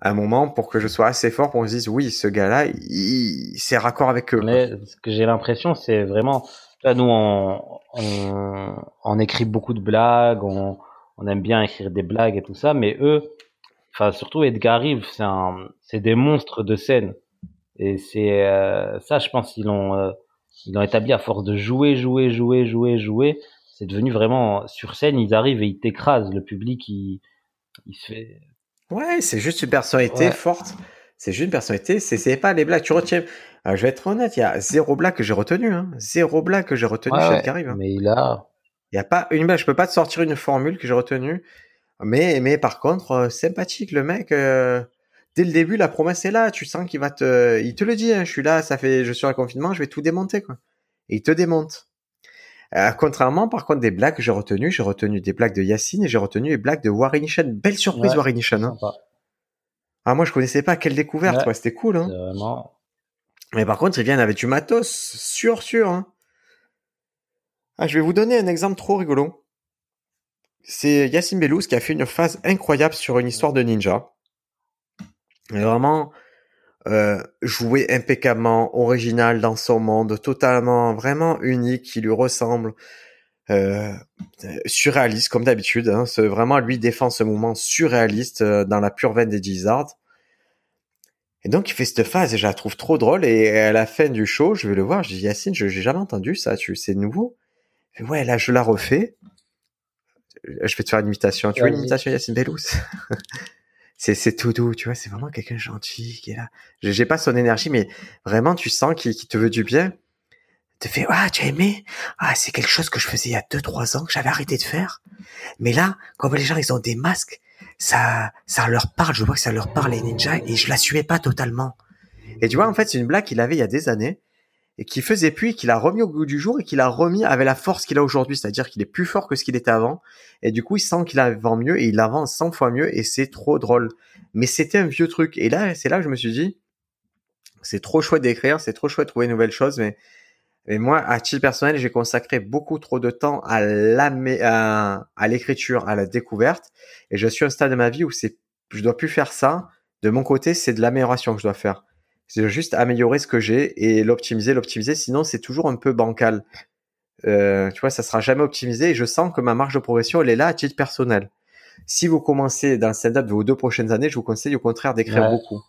à un moment, pour que je sois assez fort pour qu'on se dise, oui, ce gars-là, il, c'est raccord avec eux. mais ce que j'ai l'impression c'est vraiment là nous on, on on écrit beaucoup de blagues on on aime bien écrire des blagues et tout ça mais eux enfin surtout Edgar Rive c'est un c'est des monstres de scène et c'est euh, ça je pense ils l'ont euh, ils l'ont établi à force de jouer jouer jouer jouer jouer c'est devenu vraiment sur scène ils arrivent et ils t'écrasent le public il il se fait Ouais, c'est juste une personnalité Ouais. forte. C'est juste une personnalité, c'est, pas les blagues. Tu retiens. Alors, je vais être honnête, il y a zéro blague que j'ai retenu, hein. Zéro blague que j'ai retenu Ouais, ouais, Edgar Rive, hein. mais il a Il y a pas une blague, je peux pas te sortir une formule que j'ai retenue. Mais, mais par contre, euh, sympathique, le mec, euh, dès le début, la promesse est là. Tu sens qu'il va te, il te le dit, hein, je suis là, ça fait, je suis en confinement, je vais tout démonter, quoi. Et il te démonte. Euh, contrairement, par contre, des blagues que j'ai retenues, j'ai retenu des blagues de Yacine et j'ai retenu les blagues de Warren Belle surprise, Ouais, Warren hein. Ah, moi, je connaissais pas. Quelle découverte, Ouais. quoi. C'était cool, hein. Vraiment Mais par contre, ils viennent avec du matos, sûr, sûr. Hein. Ah, je vais vous donner un exemple trop rigolo. C'est Yacine Bellous qui a fait une phase incroyable sur une histoire de ninja. Et vraiment euh, joué impeccablement, original dans son monde, totalement, vraiment unique, qui lui ressemble. Euh, surréaliste comme d'habitude. Hein. Vraiment lui défend ce mouvement surréaliste euh, dans la pure veine des Gizzards. Et donc il fait cette phase et je la trouve trop drôle et à la fin du show, je vais le voir, je dis Yacine, je j'ai jamais entendu ça, tu c'est nouveau? Fait, ouais, là je la refais. Je vais te faire une imitation. Tu veux une imitation Yacine Bellous? C'est c'est tout doux, tu vois, c'est vraiment quelqu'un de gentil qui est là. J'ai pas son énergie, mais vraiment tu sens qu'il te veut du bien. Te fait ah tu as aimé? Ah c'est quelque chose que je faisais il y a deux trois ans que j'avais arrêté de faire. Mais là, comme les gens ils ont des masques, ça ça leur parle. Je vois que ça leur parle les ninjas et je l'assumais pas totalement. Et tu vois en fait c'est une blague qu'il avait il y a des années et qu'il faisait et qu'il a remis au goût du jour et qu'il a remis avec la force qu'il a aujourd'hui, c'est-à-dire qu'il est plus fort que ce qu'il était avant. Et du coup, il sent qu'il avance mieux et il avance 100 fois mieux et c'est trop drôle. Mais c'était un vieux truc. Et là, c'est là que je me suis dit, c'est trop chouette d'écrire, c'est trop chouette de trouver de nouvelles choses, mais, mais moi, à titre personnel, j'ai consacré beaucoup trop de temps à, à l'écriture, à la découverte. Et je suis à un stade de ma vie où c'est, je dois plus faire ça. De mon côté, c'est de l'amélioration que je dois faire. C'est juste améliorer ce que j'ai et l'optimiser, l'optimiser. Sinon, c'est toujours un peu bancal. euh, tu vois, ça sera jamais optimisé et je sens que ma marge de progression, elle est là à titre personnel. Si vous commencez dans le stand-up vos deux prochaines années, je vous conseille au contraire d'écrire beaucoup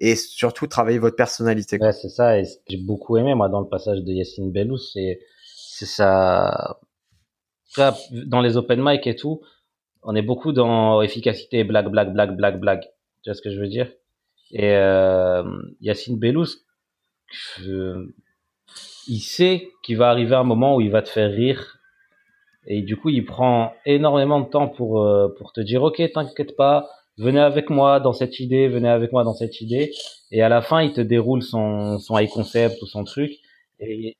et surtout travailler votre personnalité. Ouais, c'est ça. Et ce que j'ai beaucoup aimé moi dans le passage de Yacine Bellous, c'est c'est ça. Dans les open mic et tout, on est beaucoup dans efficacité, blague, blague, blague, blague, blague. Tu vois ce que je veux dire? Et euh, Yacine Bellous, il sait qu'il va arriver un moment où il va te faire rire. Et du coup, il prend énormément de temps pour, euh, pour te dire, OK, t'inquiète pas, venez avec moi dans cette idée, venez avec moi dans cette idée. Et à la fin, il te déroule son, son high concept ou son truc. Et...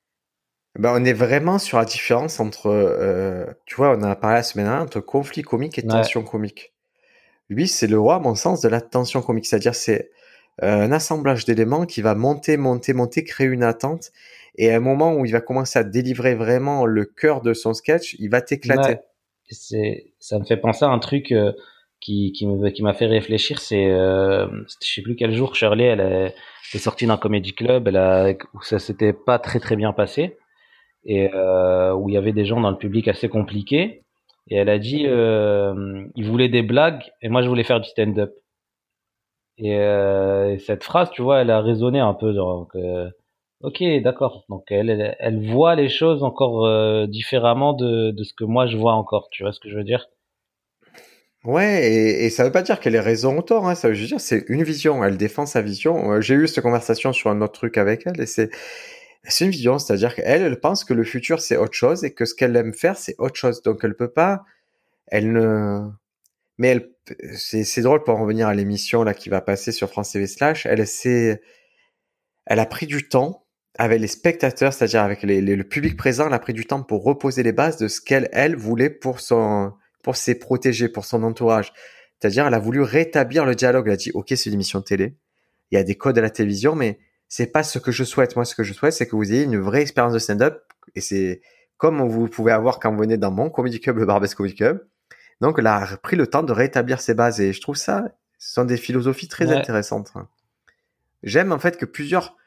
Ben, on est vraiment sur la différence entre, euh, tu vois, on a parlé la semaine dernière, entre conflit comique et tension comique. Lui, c'est le roi, à mon sens, de la tension comique. C'est-à-dire, c'est un assemblage d'éléments qui va monter, monter, monter, créer une attente. Et à un moment où il va commencer à délivrer vraiment le cœur de son sketch, il va t'éclater. Ça me fait penser à un truc euh, qui, m'a fait réfléchir. C'est, euh, je sais plus quel jour, Shirley, elle est, sortie d'un comédie club, où ça s'était pas très très bien passé et euh, où il y avait des gens dans le public assez compliqués. Et elle a dit, euh, il voulait des blagues et moi je voulais faire du stand-up. Euh, et, cette phrase, tu vois, elle a résonné un peu. Donc, euh, ok, d'accord. Donc elle, elle, voit les choses encore euh, différemment de, de ce que moi je vois encore. Tu vois ce que je veux dire? Ouais, et, et, ça veut pas dire qu'elle est raison ou tort. Hein, ça veut juste dire c'est une vision. Elle défend sa vision. J'ai eu cette conversation sur un autre truc avec elle et c'est c'est une vision, c'est-à-dire qu'elle, elle pense que le futur c'est autre chose et que ce qu'elle aime faire c'est autre chose. Donc elle peut pas, elle ne, mais elle, c'est, drôle pour en revenir à l'émission là qui va passer sur France TV. Elle s'est, elle a pris du temps avec les spectateurs, c'est-à-dire avec le public présent. Elle a pris du temps pour reposer les bases de ce qu'elle elle voulait pour son, pour ses protégés, pour son entourage. C'est-à-dire, elle a voulu rétablir le dialogue. Elle a dit, ok, c'est une émission de télé. Il y a des codes à la télévision, mais c'est pas ce que je souhaite. Moi, ce que je souhaite, c'est que vous ayez une vraie expérience de stand-up. Et c'est comme vous pouvez avoir quand vous venez dans mon comedy club, le Barbès Comedy Club. Donc, elle a pris le temps de rétablir ses bases et je trouve ça, ce sont des philosophies très intéressantes. J'aime en fait que plusieurs,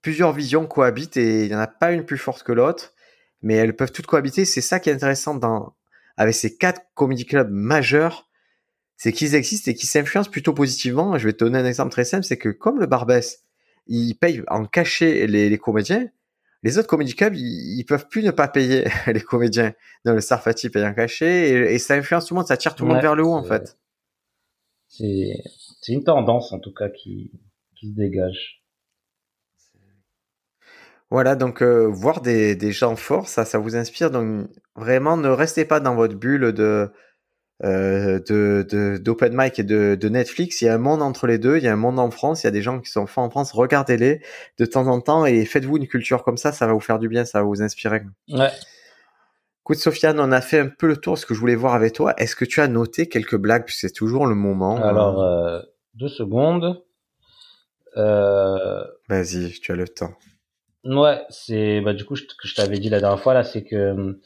plusieurs visions cohabitent et il n'y en a pas une plus forte que l'autre, mais elles peuvent toutes cohabiter. C'est ça qui est intéressant dans, avec ces quatre comedy clubs majeurs, c'est qu'ils existent et qu'ils s'influencent plutôt positivement. Je vais te donner un exemple très simple, c'est que comme le Barbès, il paye en cachet les, les comédiens, les autres comédie clubs, ils, peuvent plus ne pas payer les comédiens. dans le Sarfati paye un cachet et, ça influence tout le monde, ça tire tout le monde vers le haut en fait. C'est une tendance en tout cas qui, qui se dégage. Voilà, donc euh, voir des, des gens forts, ça, ça vous inspire. Donc vraiment, ne restez pas dans votre bulle de euh, de d'open mic et de, de, Netflix. Il y a un monde entre les deux. Il y a un monde en France. Il y a des gens qui sont forts en France. Regardez-les de temps en temps et faites-vous une culture comme ça. Ça va vous faire du bien. Ça va vous inspirer. Ouais. Écoute, Sofiane, on a fait un peu le tour de ce que je voulais voir avec toi. Est-ce que tu as noté quelques blagues? C'est toujours le moment. Hein. Alors, euh, deux secondes. Euh... Vas-y, tu as le temps. Ouais, c'est bah du coup ce que je t'avais dit la dernière fois là, c'est que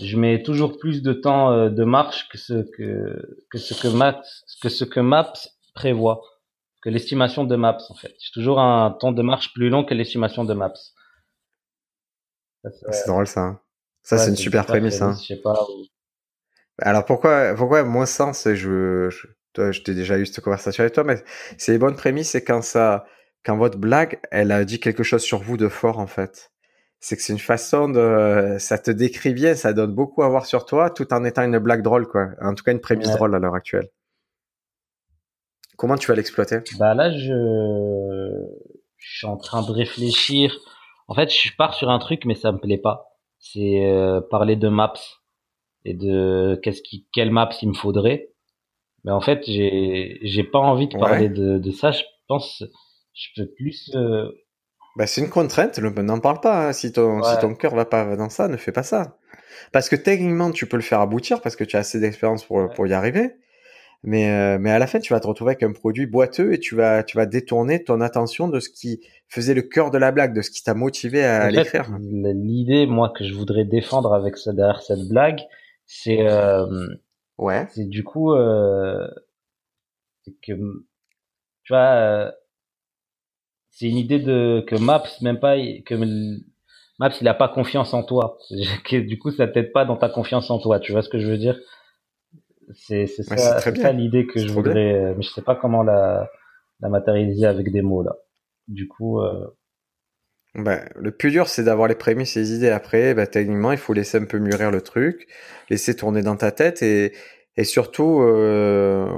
je mets toujours plus de temps euh, de marche que ce que que ce que Maps que ce que Maps prévoit, que l'estimation de Maps en fait. J'ai toujours un temps de marche plus long que l'estimation de Maps. C'est drôle ça. Hein. Ça c'est une super prémisse. Hein. Je sais pas. Alors pourquoi pourquoi moins sens je, je toi je t'ai déjà eu cette conversation avec toi mais c'est les bonnes prémices c'est quand ça quand votre blague elle a dit quelque chose sur vous de fort en fait c'est que c'est une façon de, ça te décrit bien, ça donne beaucoup à voir sur toi, tout en étant une blague drôle, quoi. En tout cas, une prémisse drôle à l'heure actuelle. Comment tu vas l'exploiter? Bah là, je... je suis en train de réfléchir. En fait, je pars sur un truc, mais ça me plaît pas. C'est euh, parler de maps et de qu'est-ce qui, quelle maps il me faudrait. Mais en fait, j'ai, j'ai pas envie de parler de, de ça. Je pense, je peux plus. Euh, bah, c'est une contrainte, n'en parle pas. Hein. Si ton, si ton cœur va pas dans ça, ne fais pas ça. Parce que techniquement, tu peux le faire aboutir parce que tu as assez d'expérience pour, pour y arriver. Mais, euh, mais à la fin, tu vas te retrouver avec un produit boiteux et tu vas, tu vas détourner ton attention de ce qui faisait le cœur de la blague, de ce qui t'a motivé à l'écrire. L'idée, moi, que je voudrais défendre avec ça derrière cette blague, c'est, euh, ouais, c'est du coup, euh, que, tu vois, euh, c'est une idée de que Maps même pas que Maps, il a pas confiance en toi. du coup, ça t'aide pas dans ta confiance en toi. Tu vois ce que je veux dire? C'est c'est ça, ça l'idée que je voudrais, euh, mais je sais pas comment la, la matérialiser avec des mots là. Du coup. Euh... Ben, le plus dur, c'est d'avoir les prémices et les idées. Après, ben, techniquement, il faut laisser un peu mûrir le truc, laisser tourner dans ta tête et, et surtout, euh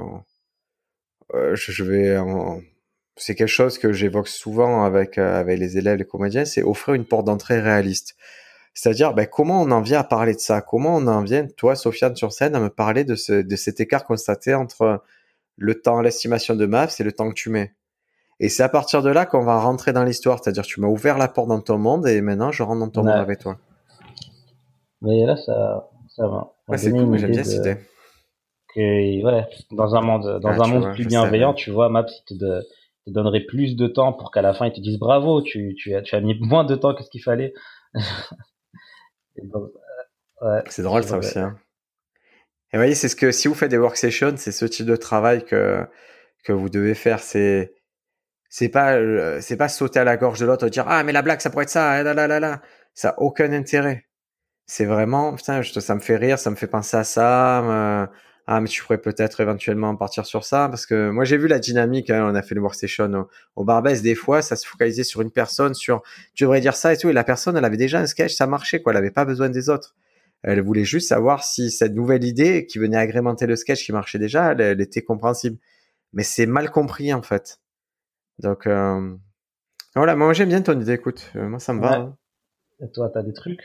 je vais en, c'est quelque chose que j'évoque souvent avec, euh, avec les élèves, les comédiens, c'est offrir une porte d'entrée réaliste. C'est-à-dire, ben, comment on en vient à parler de ça? Comment on en vient, toi, Sofiane, sur scène, à me parler de, ce, de cet écart constaté entre le temps, l'estimation de maths et le temps que tu mets? Et c'est à partir de là qu'on va rentrer dans l'histoire. C'est-à-dire, tu m'as ouvert la porte dans ton monde et maintenant, je rentre dans ton monde avec toi. Mais là, ça, ça va. Ouais, c'est cool, j'aime bien cette idée. Que, ouais, dans un monde, dans un monde plus bienveillant, tu vois, Maps, il te, te donnerais plus de temps pour qu'à la fin ils te disent bravo, tu, tu, as, tu as mis moins de temps que ce qu'il fallait. Euh, c'est drôle ça aussi. Hein. Et vous voyez, c'est ce que si vous faites des work sessions, c'est ce type de travail que que vous devez faire. C'est c'est pas c'est pas sauter à la gorge de l'autre dire ah mais la blague ça pourrait être ça là là là là ça a aucun intérêt. C'est vraiment putain ça me fait rire, ça me fait penser à ça ah mais tu pourrais peut-être éventuellement partir sur ça parce que moi j'ai vu la dynamique hein, on a fait le workstation au, au Barbès des fois ça se focalisait sur une personne sur tu devrais dire ça et tout et la personne elle avait déjà un sketch ça marchait quoi elle avait pas besoin des autres. Elle voulait juste savoir si cette nouvelle idée qui venait agrémenter le sketch qui marchait déjà elle, était compréhensible. Mais c'est mal compris en fait. Donc euh... voilà moi j'aime bien ton idée écoute euh, moi ça me va hein. et toi t'as des trucs?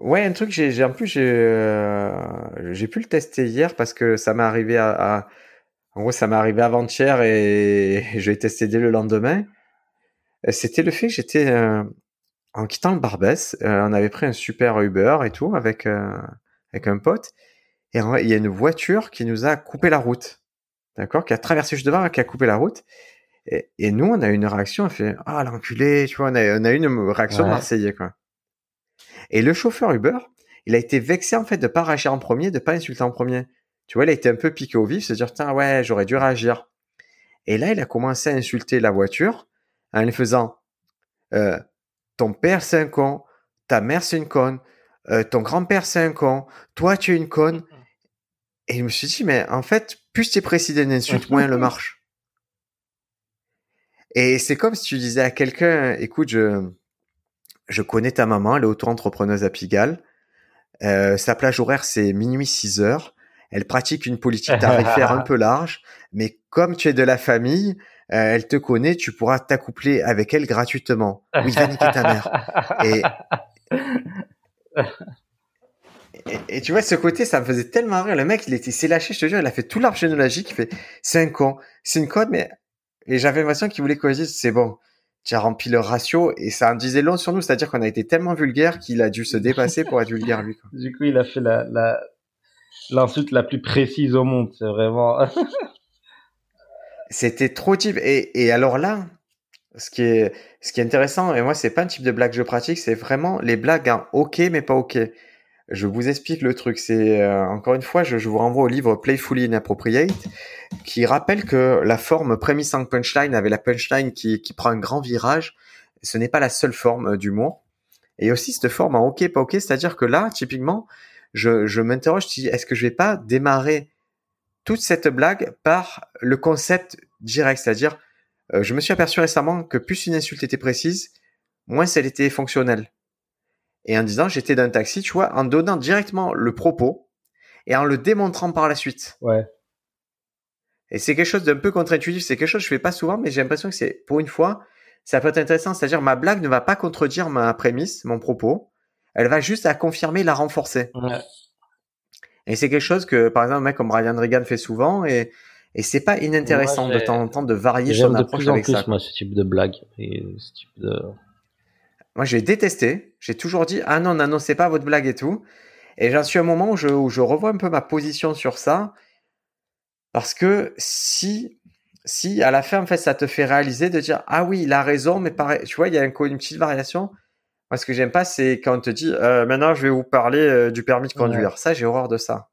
Ouais, un truc, j'ai, en plus, j'ai, euh, j'ai pu le tester hier parce que ça m'est arrivé à, en gros, ça m'est arrivé avant-hier et je l'ai testé dès le lendemain. C'était le fait que j'étais, euh, en quittant le Barbès, euh, on avait pris un super Uber et tout avec, avec un pote. Et il y a une voiture qui nous a coupé la route. D'accord? Qui a traversé juste devant, qui a coupé la route. Et, et nous, on a eu une réaction, on fait, ah, l'enculé, tu vois, on a, on a eu une réaction marseillais, quoi. Et le chauffeur Uber, il a été vexé en fait de pas réagir en premier, de pas insulter en premier. Tu vois, il a été un peu piqué au vif, se dire tiens ouais, j'aurais dû réagir. Et là, il a commencé à insulter la voiture en lui faisant euh, ton père c'est un con, ta mère c'est une conne, euh, ton grand-père c'est un con, toi tu es une conne. Et je me suis dit mais en fait, plus tu es précis d'une insulte, moins elle marche. Et c'est comme si tu disais à quelqu'un, écoute, je, je connais ta maman, elle est auto-entrepreneuse à Pigalle. Euh, sa plage horaire, c'est minuit 6 heures. Elle pratique une politique tarifaire un peu large, mais comme tu es de la famille, euh, elle te connaît, tu pourras t'accoupler avec elle gratuitement. Oui, va niquer ta mère. Et, et, tu vois, ce côté, ça me faisait tellement rire. Le mec, il était, s'est lâché, je te jure, il a fait tout l'arbre généalogique. Il fait, c'est un con, c'est une conne, mais, et j'avais l'impression qu'il voulait qu'on dise, c'est bon, qui a rempli le ratio et ça en disait long sur nous, c'est-à-dire qu'on a été tellement vulgaire qu'il a dû se dépasser pour être vulgaire lui. Quoi. Du coup, il a fait la, la l'insulte la plus précise au monde, c'est vraiment. C'était trop type et, et alors là, ce qui est ce qui est intéressant et moi c'est pas un type de blague que je pratique, c'est vraiment les blagues en ok mais pas ok. Je vous explique le truc. C'est euh, encore une fois, je, je, vous renvoie au livre Playfully Inappropriate, qui rappelle que la forme prémisse en punchline avec la punchline qui, qui prend un grand virage, ce n'est pas la seule forme euh, d'humour. Et aussi cette forme en ok pas ok, c'est-à-dire que là, typiquement, je, je m'interroge, est-ce que je vais pas démarrer toute cette blague par le concept direct, c'est-à-dire, euh, je me suis aperçu récemment que plus une insulte était précise, moins elle était fonctionnelle et en disant j'étais dans un taxi, tu vois, en donnant directement le propos et en le démontrant par la suite. Ouais. Et c'est quelque chose d'un peu contre-intuitif, c'est quelque chose que je fais pas souvent, mais j'ai l'impression que c'est, pour une fois, ça peut être intéressant, c'est-à-dire ma blague ne va pas contredire ma prémisse, mon propos, elle va juste à confirmer, la renforcer. Ouais. Et c'est quelque chose que, par exemple, un mec comme Ryan Reagan fait souvent, et, et c'est pas inintéressant de temps en temps de varier son approche avec ça. Moi, ce type de blague et ce type de moi, j'ai détesté. J'ai toujours dit, ah non, n'annoncez pas votre blague et tout. Et j'en suis à un moment où je, où je revois un peu ma position sur ça. Parce que si, si à la fin, en fait, ça te fait réaliser de dire, ah oui, il a raison, mais pareil, tu vois, il y a une, une petite variation. Moi, ce que j'aime pas, c'est quand on te dit, euh, maintenant, je vais vous parler euh, du permis de conduire. Ça, j'ai horreur de ça.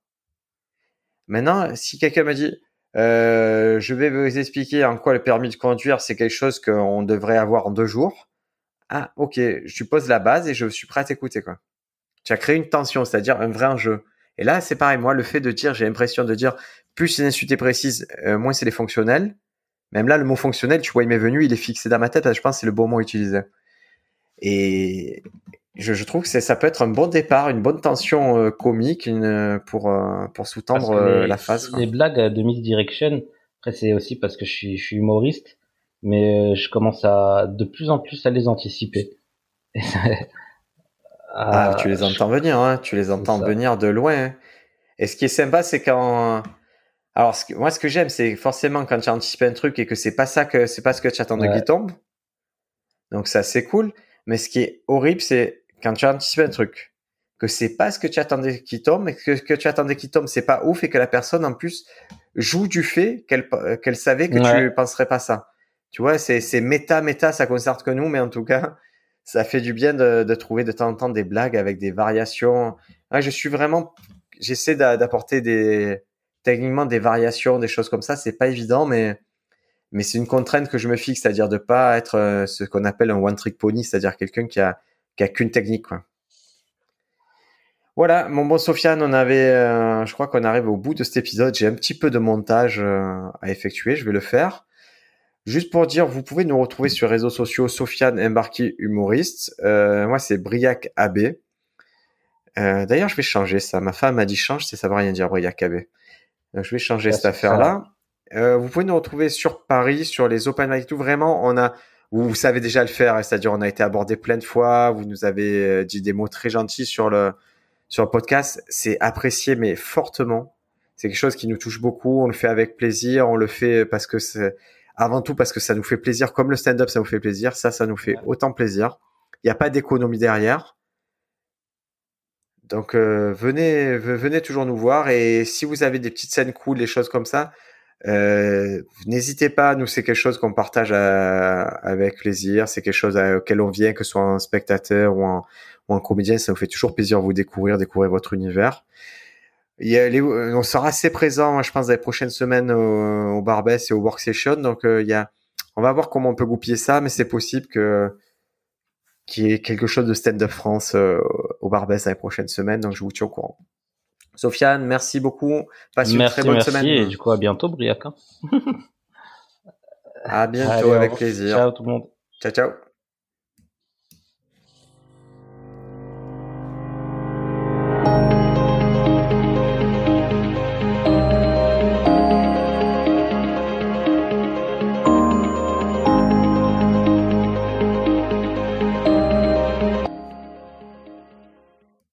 Maintenant, si quelqu'un me dit, euh, je vais vous expliquer en quoi le permis de conduire, c'est quelque chose qu'on devrait avoir en deux jours ah, ok, je pose la base et je suis prêt à t'écouter, quoi. Tu as créé une tension, c'est-à-dire un vrai enjeu. Et là, c'est pareil, moi, le fait de dire, j'ai l'impression de dire, plus c'est une insulte précise, euh, moins c'est les fonctionnels. Même là, le mot fonctionnel, tu vois, il m'est venu, il est fixé dans ma tête, je pense que c'est le bon mot utilisé. Et je, je trouve que ça peut être un bon départ, une bonne tension euh, comique une, pour, euh, pour sous-tendre la phase. Les blagues de Misdirection, après c'est aussi parce que je suis, je suis humoriste, mais je commence à de plus en plus à les anticiper. Ça, ah, tu les entends venir, hein, tu les entends venir de loin. Hein. Et ce qui est sympa, c'est quand. Alors, ce que... moi, ce que j'aime, c'est forcément quand tu anticipes un truc et que c'est pas ça que c'est pas ce que tu attendais ouais. qui tombe. Donc ça, c'est cool. Mais ce qui est horrible, c'est quand tu anticipes un truc, que c'est pas ce que tu attendais qui tombe, et que ce que tu attendais qui tombe, c'est pas ouf, et que la personne en plus joue du fait qu'elle qu'elle savait que ouais. tu penserais pas ça. Tu vois, c'est méta méta, ça concerne que nous, mais en tout cas, ça fait du bien de, de, trouver de temps en temps des blagues avec des variations. je suis vraiment, j'essaie d'apporter des techniquement des variations, des choses comme ça. C'est pas évident, mais mais c'est une contrainte que je me fixe, c'est-à-dire de pas être euh, ce qu'on appelle un one trick pony, c'est-à-dire quelqu'un qui a qui a qu'une technique. Voilà, mon bon Sofiane, on avait, euh, je crois qu'on arrive au bout de cet épisode. J'ai un petit peu de montage euh, à effectuer, je vais le faire. Juste pour dire, vous pouvez nous retrouver sur les réseaux sociaux Sofiane Embarki humoriste. Euh, moi, c'est Briac AB. Euh, D'ailleurs, je vais changer ça. Ma femme m'a dit change, c'est ça veut rien dire Briac AB. Donc, je vais changer cette affaire-là. Euh, vous pouvez nous retrouver sur Paris, sur les open mic tout. Vraiment, on a, vous, savez déjà le faire, c'est-à-dire on a été abordé plein de fois. Vous nous avez euh, dit des mots très gentils sur le sur le podcast. C'est apprécié, mais fortement. C'est quelque chose qui nous touche beaucoup. On le fait avec plaisir. On le fait parce que c'est avant tout parce que ça nous fait plaisir, comme le stand-up, ça nous fait plaisir. Ça, ça nous fait autant plaisir. Il n'y a pas d'économie derrière. Donc euh, venez, venez toujours nous voir et si vous avez des petites scènes cool, des choses comme ça, euh, n'hésitez pas. Nous, c'est quelque chose qu'on partage à, avec plaisir. C'est quelque chose auquel on vient, que ce soit un spectateur ou un, ou un comédien. Ça nous fait toujours plaisir de vous découvrir, découvrir votre univers. Il y a les, on sera assez présent, je pense, dans les prochaines semaines au, au Barbès et au Work Session. Donc, euh, il y a, on va voir comment on peut goupiller ça, mais c'est possible que qu'il y ait quelque chose de Stand Up France euh, au Barbès dans les prochaines semaines. Donc, je vous tiens au courant. Sofiane, merci beaucoup. Passe une très bonne merci, semaine. Et du coup, à bientôt, Briac. à bientôt, Allez, avec plaisir. Ciao tout le monde. Ciao, ciao.